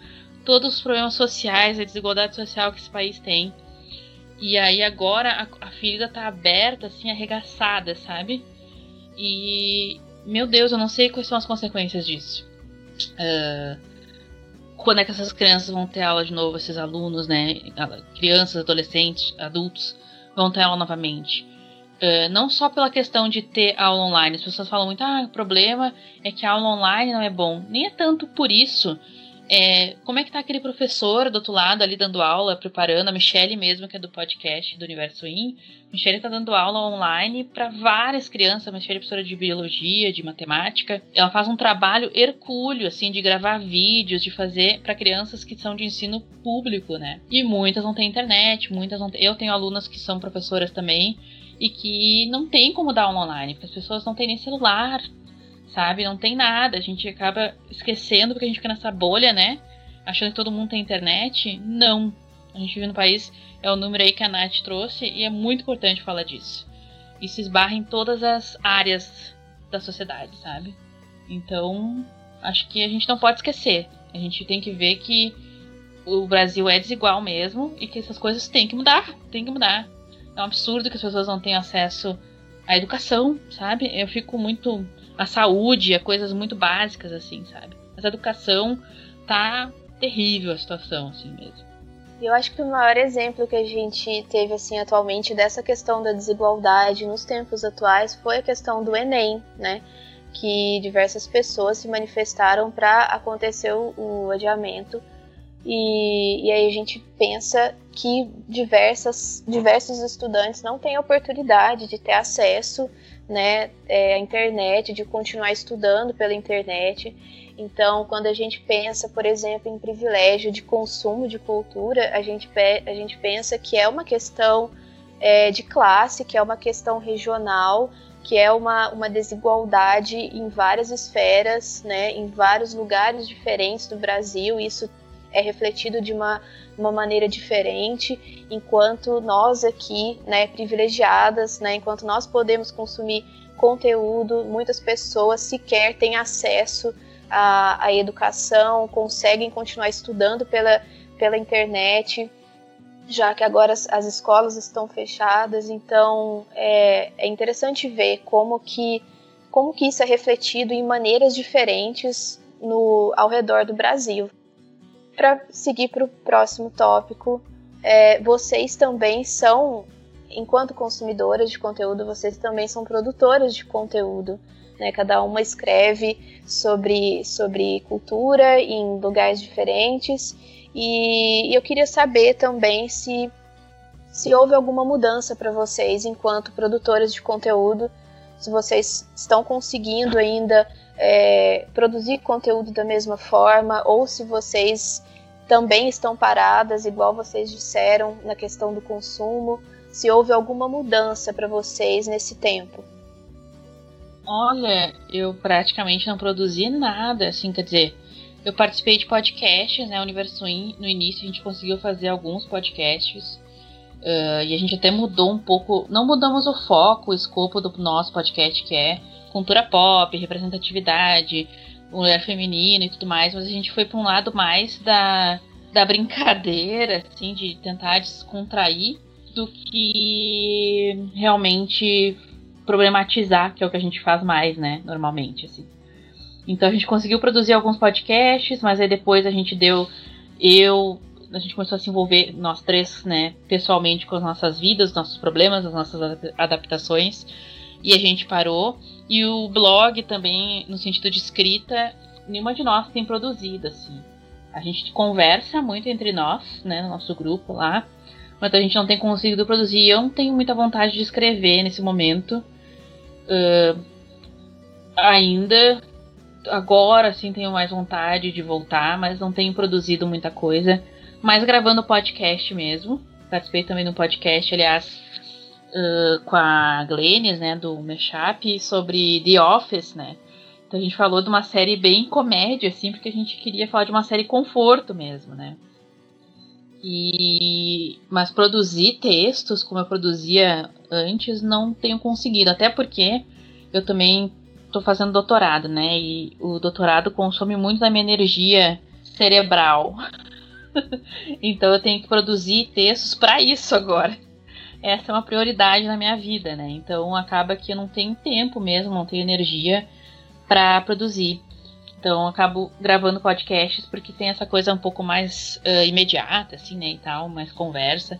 todos os problemas sociais, a desigualdade social que esse país tem. E aí agora a, a ferida tá aberta, assim, arregaçada, sabe? E, meu Deus, eu não sei quais são as consequências disso. Uh, quando é que essas crianças vão ter aula de novo, esses alunos, né? Crianças, adolescentes, adultos vão ter aula novamente. Uh, não só pela questão de ter aula online, as pessoas falam muito, ah, o problema é que a aula online não é bom. Nem é tanto por isso. É, como é que tá aquele professor do outro lado ali dando aula, preparando, a Michelle mesmo, que é do podcast do Universo In. Michelle tá dando aula online para várias crianças, a Michelle é professora de biologia, de matemática. Ela faz um trabalho hercúleo, assim, de gravar vídeos, de fazer para crianças que são de ensino público, né? E muitas não têm internet, muitas não têm... Eu tenho alunas que são professoras também, e que não tem como dar aula online, porque as pessoas não têm nem celular, sabe? Não tem nada. A gente acaba esquecendo porque a gente fica nessa bolha, né? Achando que todo mundo tem internet. Não. A gente vive no país, é o número aí que a Nath trouxe e é muito importante falar disso. Isso esbarra em todas as áreas da sociedade, sabe? Então, acho que a gente não pode esquecer. A gente tem que ver que o Brasil é desigual mesmo e que essas coisas têm que mudar. Tem que mudar. É um absurdo que as pessoas não tenham acesso à educação, sabe? Eu fico muito. A saúde, a coisas muito básicas, assim, sabe? Mas a educação tá terrível a situação, assim mesmo. Eu acho que o maior exemplo que a gente teve assim atualmente dessa questão da desigualdade nos tempos atuais foi a questão do Enem, né? Que diversas pessoas se manifestaram para acontecer o, o adiamento e, e aí a gente pensa que diversas, diversos estudantes não têm oportunidade de ter acesso né, é, à internet, de continuar estudando pela internet. Então, quando a gente pensa, por exemplo, em privilégio de consumo de cultura, a gente, a gente pensa que é uma questão é, de classe, que é uma questão regional, que é uma, uma desigualdade em várias esferas, né, em vários lugares diferentes do Brasil. Isso é refletido de uma, uma maneira diferente, enquanto nós aqui, né, privilegiadas, né, enquanto nós podemos consumir conteúdo, muitas pessoas sequer têm acesso à, à educação, conseguem continuar estudando pela, pela internet, já que agora as, as escolas estão fechadas, então é, é interessante ver como que, como que isso é refletido em maneiras diferentes no, ao redor do Brasil para seguir para o próximo tópico, é, vocês também são, enquanto consumidoras de conteúdo, vocês também são produtoras de conteúdo. Né? Cada uma escreve sobre, sobre cultura em lugares diferentes. E, e eu queria saber também se, se houve alguma mudança para vocês enquanto produtoras de conteúdo, se vocês estão conseguindo ainda é, produzir conteúdo da mesma forma, ou se vocês também estão paradas, igual vocês disseram, na questão do consumo, se houve alguma mudança para vocês nesse tempo. Olha, eu praticamente não produzi nada, assim, quer dizer, eu participei de podcasts, né, Universo In, no início a gente conseguiu fazer alguns podcasts, uh, e a gente até mudou um pouco, não mudamos o foco, o escopo do nosso podcast, que é cultura pop, representatividade, mulher feminina e tudo mais, mas a gente foi para um lado mais da, da brincadeira, assim, de tentar descontrair, do que realmente problematizar, que é o que a gente faz mais, né, normalmente, assim. Então a gente conseguiu produzir alguns podcasts, mas aí depois a gente deu. Eu. A gente começou a se envolver, nós três, né, pessoalmente com as nossas vidas, nossos problemas, as nossas adaptações e a gente parou. E o blog também, no sentido de escrita, nenhuma de nós tem produzido, assim. A gente conversa muito entre nós, né, no nosso grupo lá, mas a gente não tem conseguido produzir. Eu não tenho muita vontade de escrever nesse momento. Uh, ainda. Agora sim tenho mais vontade de voltar, mas não tenho produzido muita coisa. Mas gravando podcast mesmo. Participei também no podcast, aliás, uh, com a Glennis, né, do Mashup, sobre The Office, né? Então a gente falou de uma série bem comédia, assim, porque a gente queria falar de uma série conforto mesmo, né? E mas produzir textos como eu produzia antes não tenho conseguido, até porque eu também estou fazendo doutorado, né? E o doutorado consome muito da minha energia cerebral. então eu tenho que produzir textos para isso agora essa é uma prioridade na minha vida, né? Então acaba que eu não tenho tempo mesmo, não tenho energia para produzir. Então acabo gravando podcasts porque tem essa coisa um pouco mais uh, imediata, assim, né, e tal, mais conversa.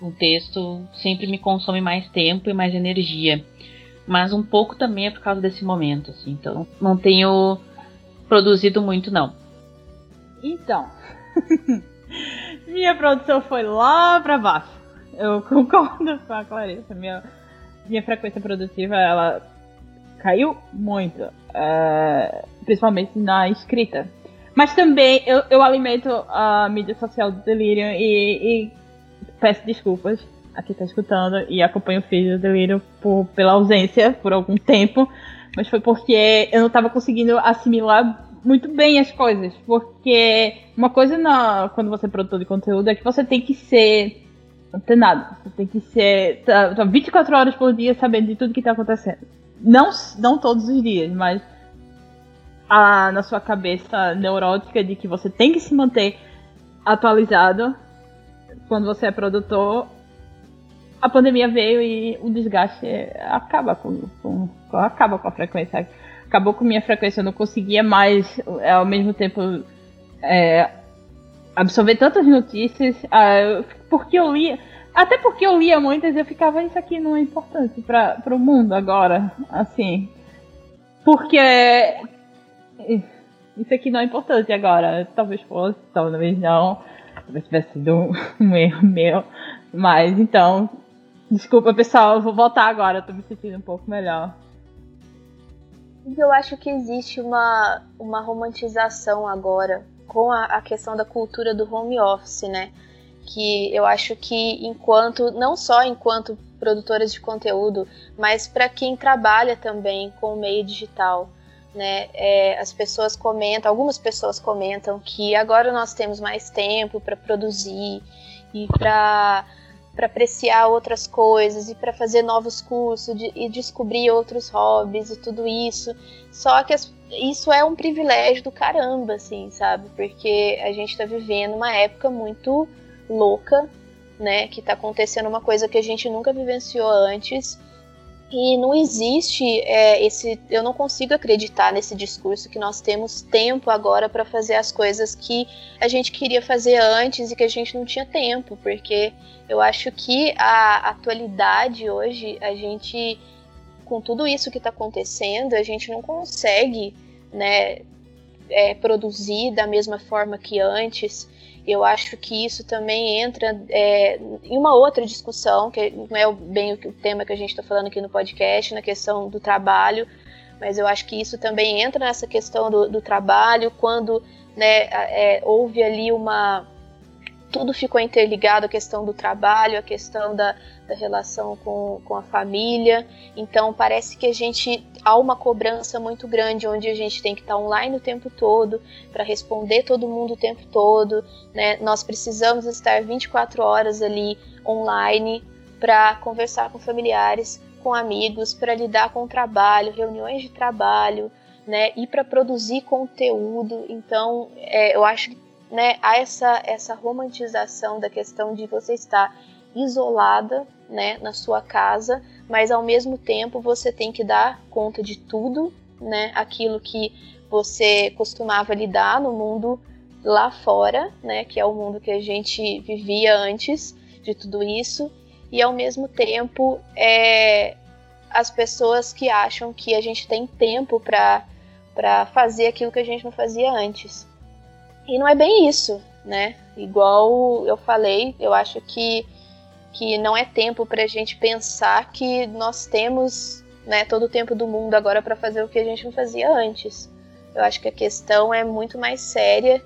Um texto sempre me consome mais tempo e mais energia. Mas um pouco também é por causa desse momento, assim. Então não tenho produzido muito, não. Então, minha produção foi lá pra baixo. Eu concordo com a Clarissa. Minha, minha frequência produtiva, ela caiu muito. Uh, principalmente na escrita. Mas também eu, eu alimento a mídia social do Delírio e, e peço desculpas a quem está escutando e acompanho o filho do Delírio por, pela ausência por algum tempo. Mas foi porque eu não estava conseguindo assimilar muito bem as coisas. Porque uma coisa na, quando você é produtor de conteúdo é que você tem que ser antenado. Você tem que ser tá, tá 24 horas por dia sabendo de tudo que está acontecendo. Não, não todos os dias, mas a, na sua cabeça neurótica de que você tem que se manter atualizado quando você é produtor. A pandemia veio e o desgaste acaba com, com, acaba com a frequência acabou com minha frequência, eu não conseguia mais, ao mesmo tempo, é, absorver tantas notícias, uh, porque eu lia, até porque eu lia muitas eu ficava, isso aqui não é importante para o mundo agora, assim, porque isso aqui não é importante agora, talvez fosse, talvez não, talvez tivesse sido um erro meu, mas então, desculpa pessoal, eu vou voltar agora, eu tô me sentindo um pouco melhor. Eu acho que existe uma, uma romantização agora com a, a questão da cultura do home office, né? Que eu acho que enquanto, não só enquanto produtoras de conteúdo, mas para quem trabalha também com o meio digital, né? É, as pessoas comentam, algumas pessoas comentam que agora nós temos mais tempo para produzir e para para apreciar outras coisas e para fazer novos cursos de, e descobrir outros hobbies e tudo isso. Só que as, isso é um privilégio do caramba, assim, sabe? Porque a gente está vivendo uma época muito louca, né? Que está acontecendo uma coisa que a gente nunca vivenciou antes e não existe é, esse. Eu não consigo acreditar nesse discurso que nós temos tempo agora para fazer as coisas que a gente queria fazer antes e que a gente não tinha tempo, porque eu acho que a atualidade hoje, a gente, com tudo isso que está acontecendo, a gente não consegue né, é, produzir da mesma forma que antes. Eu acho que isso também entra é, em uma outra discussão, que não é bem o tema que a gente está falando aqui no podcast, na questão do trabalho, mas eu acho que isso também entra nessa questão do, do trabalho, quando né, é, houve ali uma, tudo ficou interligado a questão do trabalho, a questão da, da relação com, com a família. Então parece que a gente há uma cobrança muito grande onde a gente tem que estar online o tempo todo para responder todo mundo o tempo todo. Né? Nós precisamos estar 24 horas ali online para conversar com familiares, com amigos, para lidar com o trabalho, reuniões de trabalho, né? E para produzir conteúdo. Então, é, eu acho que né, há essa, essa romantização da questão de você estar isolada né, na sua casa, mas ao mesmo tempo você tem que dar conta de tudo, né, aquilo que você costumava lidar no mundo lá fora, né, que é o mundo que a gente vivia antes de tudo isso, e ao mesmo tempo é, as pessoas que acham que a gente tem tempo para fazer aquilo que a gente não fazia antes. E não é bem isso, né? Igual eu falei, eu acho que, que não é tempo para a gente pensar que nós temos né, todo o tempo do mundo agora para fazer o que a gente não fazia antes. Eu acho que a questão é muito mais séria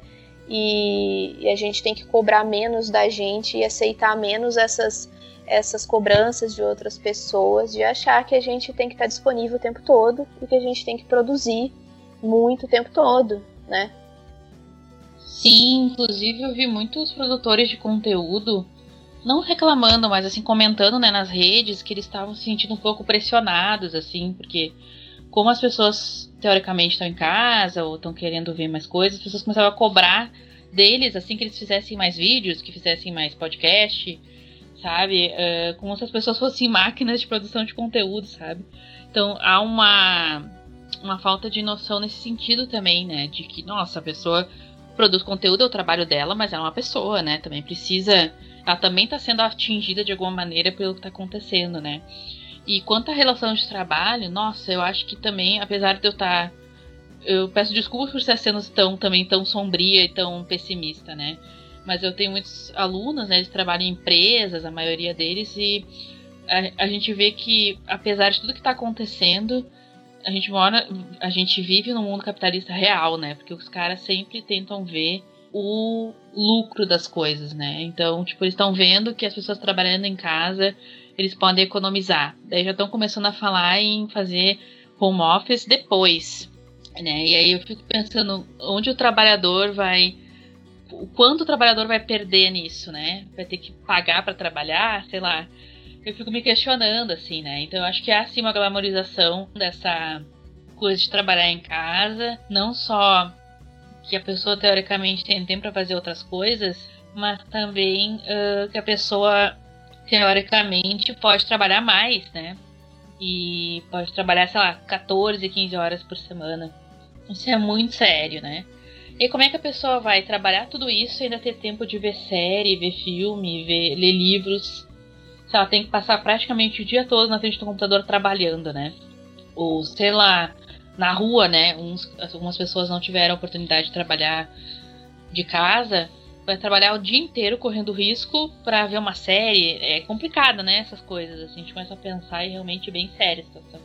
e, e a gente tem que cobrar menos da gente e aceitar menos essas, essas cobranças de outras pessoas, de achar que a gente tem que estar disponível o tempo todo e que a gente tem que produzir muito o tempo todo, né? Sim, inclusive eu vi muitos produtores de conteúdo não reclamando, mas assim comentando, né, nas redes que eles estavam se sentindo um pouco pressionados assim, porque como as pessoas teoricamente estão em casa ou estão querendo ver mais coisas, as pessoas começavam a cobrar deles assim que eles fizessem mais vídeos, que fizessem mais podcast, sabe? Uh, como se as pessoas fossem máquinas de produção de conteúdo, sabe? Então há uma uma falta de noção nesse sentido também, né? De que, nossa, a pessoa produz conteúdo, é o trabalho dela, mas ela é uma pessoa, né? Também precisa. Ela também está sendo atingida de alguma maneira pelo que está acontecendo, né? E quanto à relação de trabalho, nossa, eu acho que também, apesar de eu estar. Tá, eu peço desculpas por estar sendo tão, também tão sombria e tão pessimista, né? Mas eu tenho muitos alunos, né? Eles trabalham em empresas, a maioria deles, e a, a gente vê que, apesar de tudo que está acontecendo, a gente mora, a gente vive num mundo capitalista real, né? Porque os caras sempre tentam ver o lucro das coisas, né? Então, tipo, eles estão vendo que as pessoas trabalhando em casa, eles podem economizar. Daí já estão começando a falar em fazer home office depois, né? E aí eu fico pensando onde o trabalhador vai o quanto o trabalhador vai perder nisso, né? Vai ter que pagar para trabalhar, sei lá eu fico me questionando, assim, né? Então eu acho que há sim uma glamorização dessa coisa de trabalhar em casa, não só que a pessoa teoricamente tem tempo para fazer outras coisas, mas também uh, que a pessoa teoricamente pode trabalhar mais, né? E pode trabalhar, sei lá, 14, 15 horas por semana. Isso é muito sério, né? E como é que a pessoa vai trabalhar tudo isso e ainda ter tempo de ver série, ver filme, ver, ler livros? Ela tem que passar praticamente o dia todo na frente do computador trabalhando, né? Ou, sei lá, na rua, né? Uns, algumas pessoas não tiveram oportunidade de trabalhar de casa, vai trabalhar o dia inteiro correndo risco para ver uma série. É complicado, né? Essas coisas, assim, a gente começa a pensar e realmente bem séria a situação.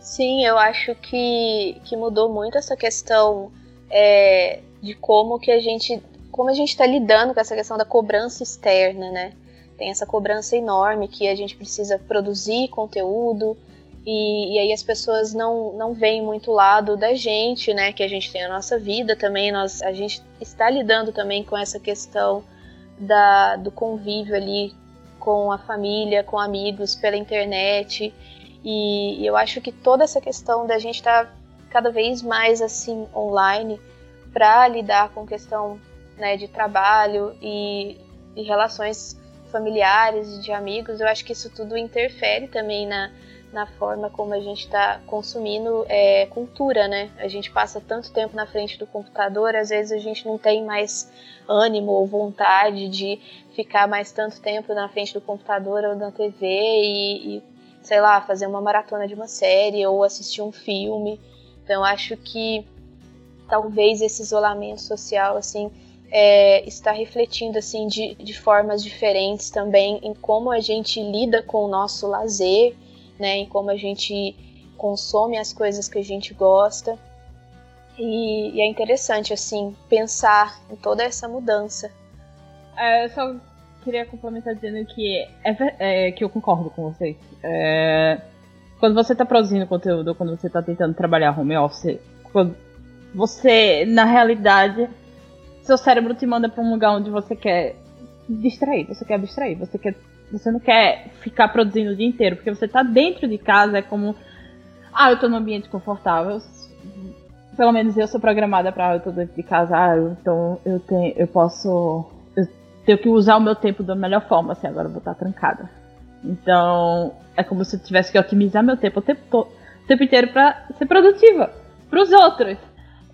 Sim, eu acho que, que mudou muito essa questão é, de como que a gente como a gente está lidando com essa questão da cobrança externa, né? Tem essa cobrança enorme que a gente precisa produzir conteúdo e, e, aí as pessoas não, não veem muito o lado da gente, né? Que a gente tem a nossa vida também, nós, a gente está lidando também com essa questão da, do convívio ali com a família, com amigos, pela internet. E, e eu acho que toda essa questão da gente estar tá cada vez mais assim online para lidar com questão né, de trabalho e, e relações familiares de amigos, eu acho que isso tudo interfere também na, na forma como a gente está consumindo é, cultura, né? A gente passa tanto tempo na frente do computador, às vezes a gente não tem mais ânimo ou vontade de ficar mais tanto tempo na frente do computador ou na TV e, e sei lá, fazer uma maratona de uma série ou assistir um filme. Então acho que talvez esse isolamento social assim é, está refletindo assim de, de formas diferentes também em como a gente lida com o nosso lazer, né, em como a gente consome as coisas que a gente gosta. E, e é interessante assim pensar em toda essa mudança. É, eu só queria complementar dizendo que é, é que eu concordo com vocês. É, quando você está produzindo conteúdo, quando você está tentando trabalhar home office, você na realidade seu cérebro te manda para um lugar onde você quer distrair, você quer abstrair, você quer você não quer ficar produzindo o dia inteiro, porque você tá dentro de casa, é como ah, eu tô num ambiente confortável. Pelo menos eu sou programada para eu tô dentro de casa, ah, então eu tenho eu posso eu tenho que usar o meu tempo da melhor forma, assim, agora eu vou estar trancada. Então, é como se eu tivesse que otimizar meu tempo o tempo, todo, o tempo inteiro para ser produtiva para os outros.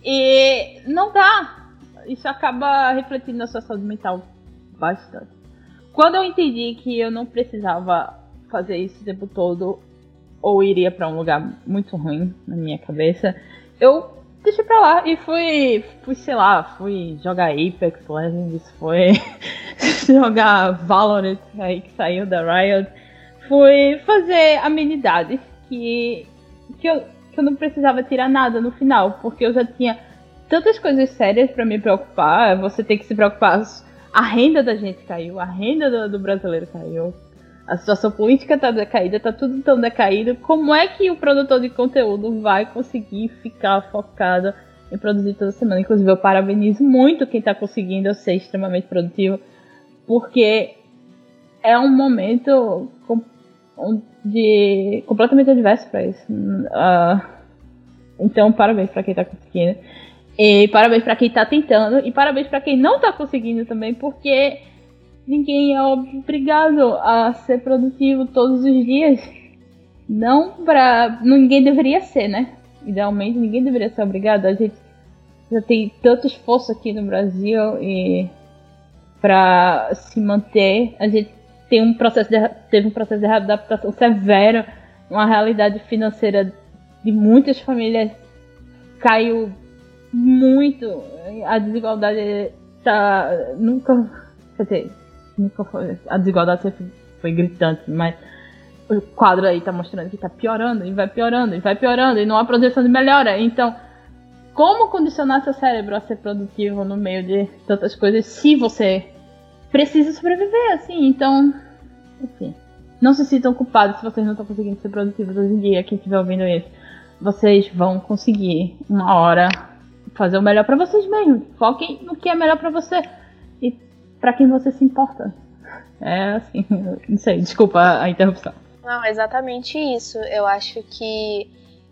E não dá, isso acaba refletindo na sua saúde mental bastante. Quando eu entendi que eu não precisava fazer isso o tempo todo, ou iria para um lugar muito ruim na minha cabeça, eu deixei pra lá e fui, fui sei lá, fui jogar Apex Legends, fui jogar Valorant aí que saiu da Riot, fui fazer amenidades que, que, eu, que eu não precisava tirar nada no final, porque eu já tinha tantas coisas sérias para me preocupar. Você tem que se preocupar. A renda da gente caiu, a renda do, do brasileiro caiu. A situação política tá decaída, tá tudo tão decaído. Como é que o produtor de conteúdo vai conseguir ficar focado em produzir toda semana? Inclusive, eu parabenizo muito quem tá conseguindo ser extremamente produtivo, porque é um momento de completamente adverso para isso. Uh, então, parabéns para quem tá conseguindo. E parabéns para quem está tentando e parabéns para quem não está conseguindo também, porque ninguém é obrigado a ser produtivo todos os dias. não pra. Ninguém deveria ser, né? Idealmente ninguém deveria ser obrigado. A gente já tem tanto esforço aqui no Brasil e para se manter, a gente tem um processo de, teve um processo de adaptação severo, uma realidade financeira de muitas famílias caiu muito, a desigualdade tá nunca, quer dizer, nunca foi, a desigualdade sempre foi gritante, mas o quadro aí tá mostrando que tá piorando, e vai piorando, e vai piorando, e não há projeção de melhora. Então, como condicionar seu cérebro a ser produtivo no meio de tantas coisas se você precisa sobreviver, assim? Então, enfim. Não se sintam culpados se vocês não estão conseguindo ser produtivos hoje em dia, quem estiver ouvindo isso. Vocês vão conseguir, uma hora, fazer o melhor para vocês mesmos. Foquem no que é melhor para você e para quem você se importa. É assim, não sei, desculpa a interrupção. Não, exatamente isso. Eu acho que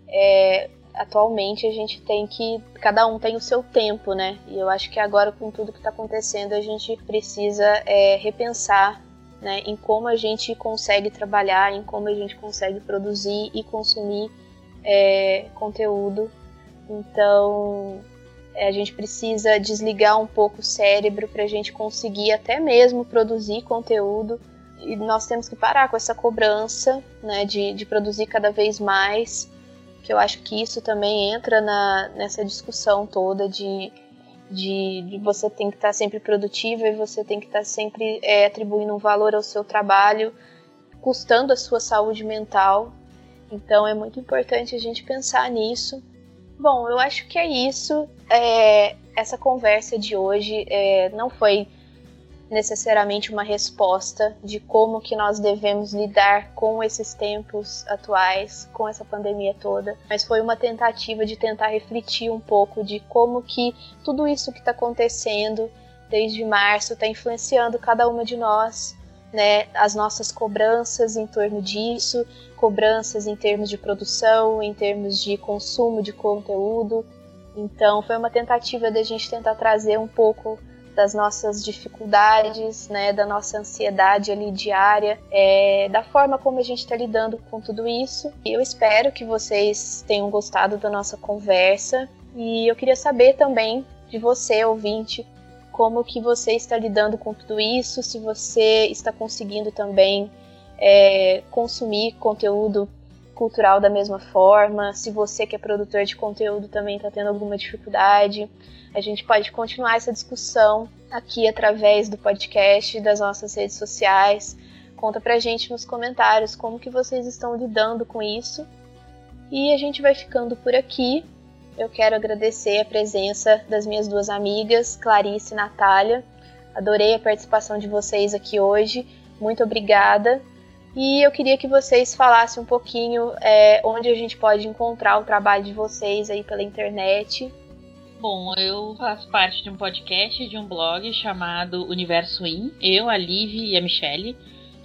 é, atualmente a gente tem que. Cada um tem o seu tempo, né? E eu acho que agora, com tudo que está acontecendo, a gente precisa é, repensar né, em como a gente consegue trabalhar, em como a gente consegue produzir e consumir é, conteúdo. Então, é, a gente precisa desligar um pouco o cérebro para a gente conseguir até mesmo produzir conteúdo e nós temos que parar com essa cobrança, né, de, de produzir cada vez mais, que eu acho que isso também entra na, nessa discussão toda de, de, de você tem que estar sempre produtivo e você tem que estar sempre é, atribuindo um valor ao seu trabalho, custando a sua saúde mental. Então é muito importante a gente pensar nisso. Bom, eu acho que é isso. É, essa conversa de hoje é, não foi necessariamente uma resposta de como que nós devemos lidar com esses tempos atuais, com essa pandemia toda, mas foi uma tentativa de tentar refletir um pouco de como que tudo isso que está acontecendo desde março está influenciando cada uma de nós, né, as nossas cobranças em torno disso, cobranças em termos de produção, em termos de consumo de conteúdo. Então, foi uma tentativa da gente tentar trazer um pouco das nossas dificuldades, né, da nossa ansiedade ali diária, é, da forma como a gente está lidando com tudo isso. Eu espero que vocês tenham gostado da nossa conversa e eu queria saber também de você, ouvinte, como que você está lidando com tudo isso, se você está conseguindo também é, consumir conteúdo cultural da mesma forma, se você que é produtor de conteúdo também está tendo alguma dificuldade. A gente pode continuar essa discussão aqui através do podcast, das nossas redes sociais. Conta pra gente nos comentários como que vocês estão lidando com isso. E a gente vai ficando por aqui. Eu quero agradecer a presença das minhas duas amigas, Clarice e Natália. Adorei a participação de vocês aqui hoje. Muito obrigada. E eu queria que vocês falassem um pouquinho é, onde a gente pode encontrar o trabalho de vocês aí pela internet Bom, eu faço parte de um podcast, de um blog chamado Universo In. Eu, a Liv e a Michelle.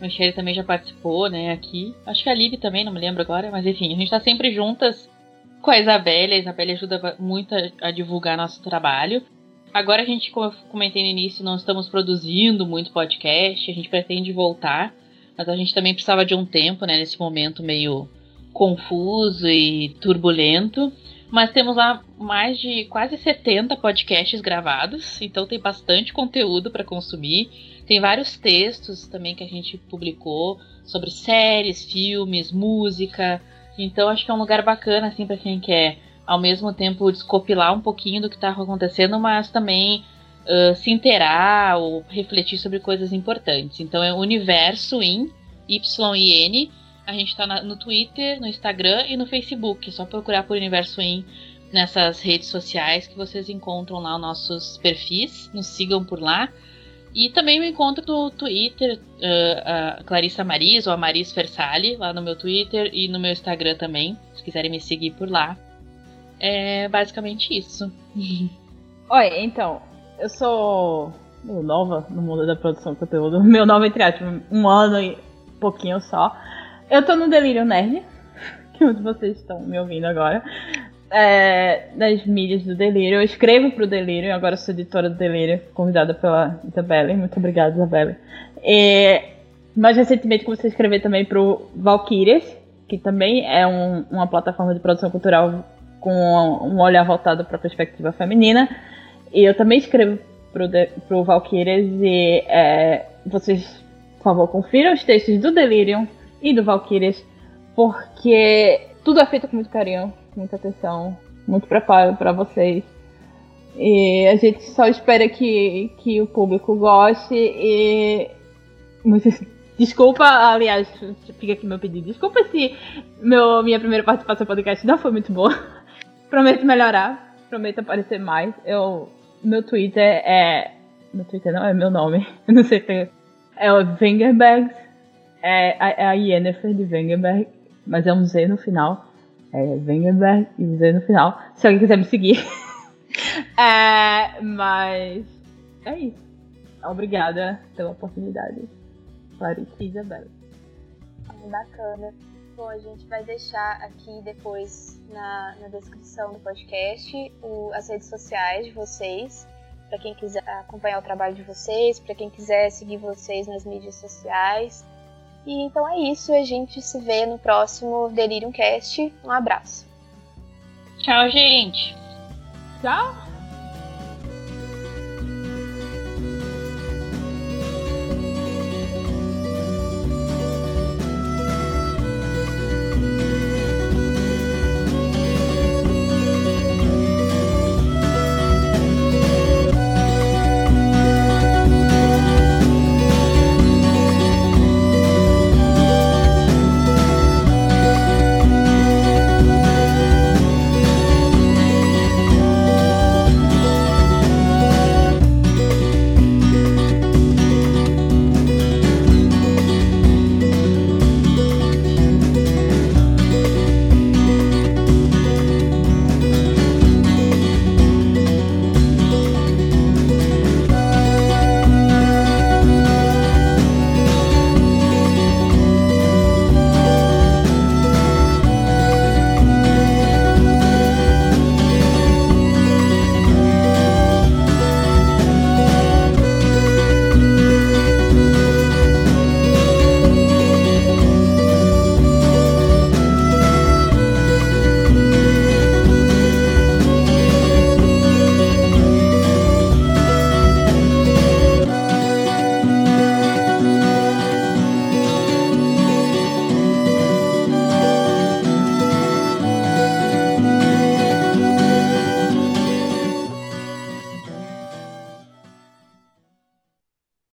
A Michelle também já participou, né, aqui. Acho que a Liv também, não me lembro agora, mas enfim, a gente tá sempre juntas com a Isabelle. A Isabelle ajuda muito a, a divulgar nosso trabalho. Agora a gente, como eu comentei no início, não estamos produzindo muito podcast, a gente pretende voltar, mas a gente também precisava de um tempo, né, nesse momento meio confuso e turbulento. Mas temos lá mais de quase 70 podcasts gravados, então tem bastante conteúdo para consumir. Tem vários textos também que a gente publicou sobre séries, filmes, música. Então acho que é um lugar bacana assim para quem quer ao mesmo tempo descopilar um pouquinho do que está acontecendo, mas também uh, se inteirar ou refletir sobre coisas importantes. Então é Universo em Y-I-N a gente está no Twitter, no Instagram e no Facebook. É só procurar por Universo In nessas redes sociais que vocês encontram lá os nossos perfis. Nos sigam por lá. E também me encontro no Twitter, uh, a Clarissa Maris ou a Maris Fersali, lá no meu Twitter e no meu Instagram também, se quiserem me seguir por lá. É basicamente isso. Oi, então, eu sou nova no mundo da produção de conteúdo. Meu nome, entre aspas, um ano e pouquinho só. Eu tô no Delírio Nerd, que vocês estão me ouvindo agora. É, nas mídias do Delírio. Eu escrevo pro Delírio, agora sou editora do Delírio, convidada pela Isabelle. Muito obrigada, Isabelle. E, mais recentemente comecei a escrever também pro Valkyrias, que também é um, uma plataforma de produção cultural com um olhar voltado para a perspectiva feminina. E eu também escrevo para o Valkyrias e é, vocês, por favor, confiram os textos do Delirium e do Valkyrias, porque tudo é feito com muito carinho, muita atenção, muito preparo para vocês. E a gente só espera que, que o público goste e. Desculpa, aliás, fica aqui meu pedido. Desculpa se meu, minha primeira participação no podcast não foi muito boa. Prometo melhorar, prometo aparecer mais. Eu, meu Twitter é. Meu Twitter não é meu nome. Eu não sei se é o Wengerbergs. É a, é a Yennefer de Wengerberg, mas é um Z no final. É Wengerberg e um Z no final. Se alguém quiser me seguir. é, mas é isso. Obrigada pela oportunidade. Clarice e Isabela. Bacana. Bom, a gente vai deixar aqui depois na, na descrição do podcast o, as redes sociais de vocês, para quem quiser acompanhar o trabalho de vocês, para quem quiser seguir vocês nas mídias sociais. E então é isso, a gente se vê no próximo Delirium Cast. Um abraço. Tchau, gente. Tchau.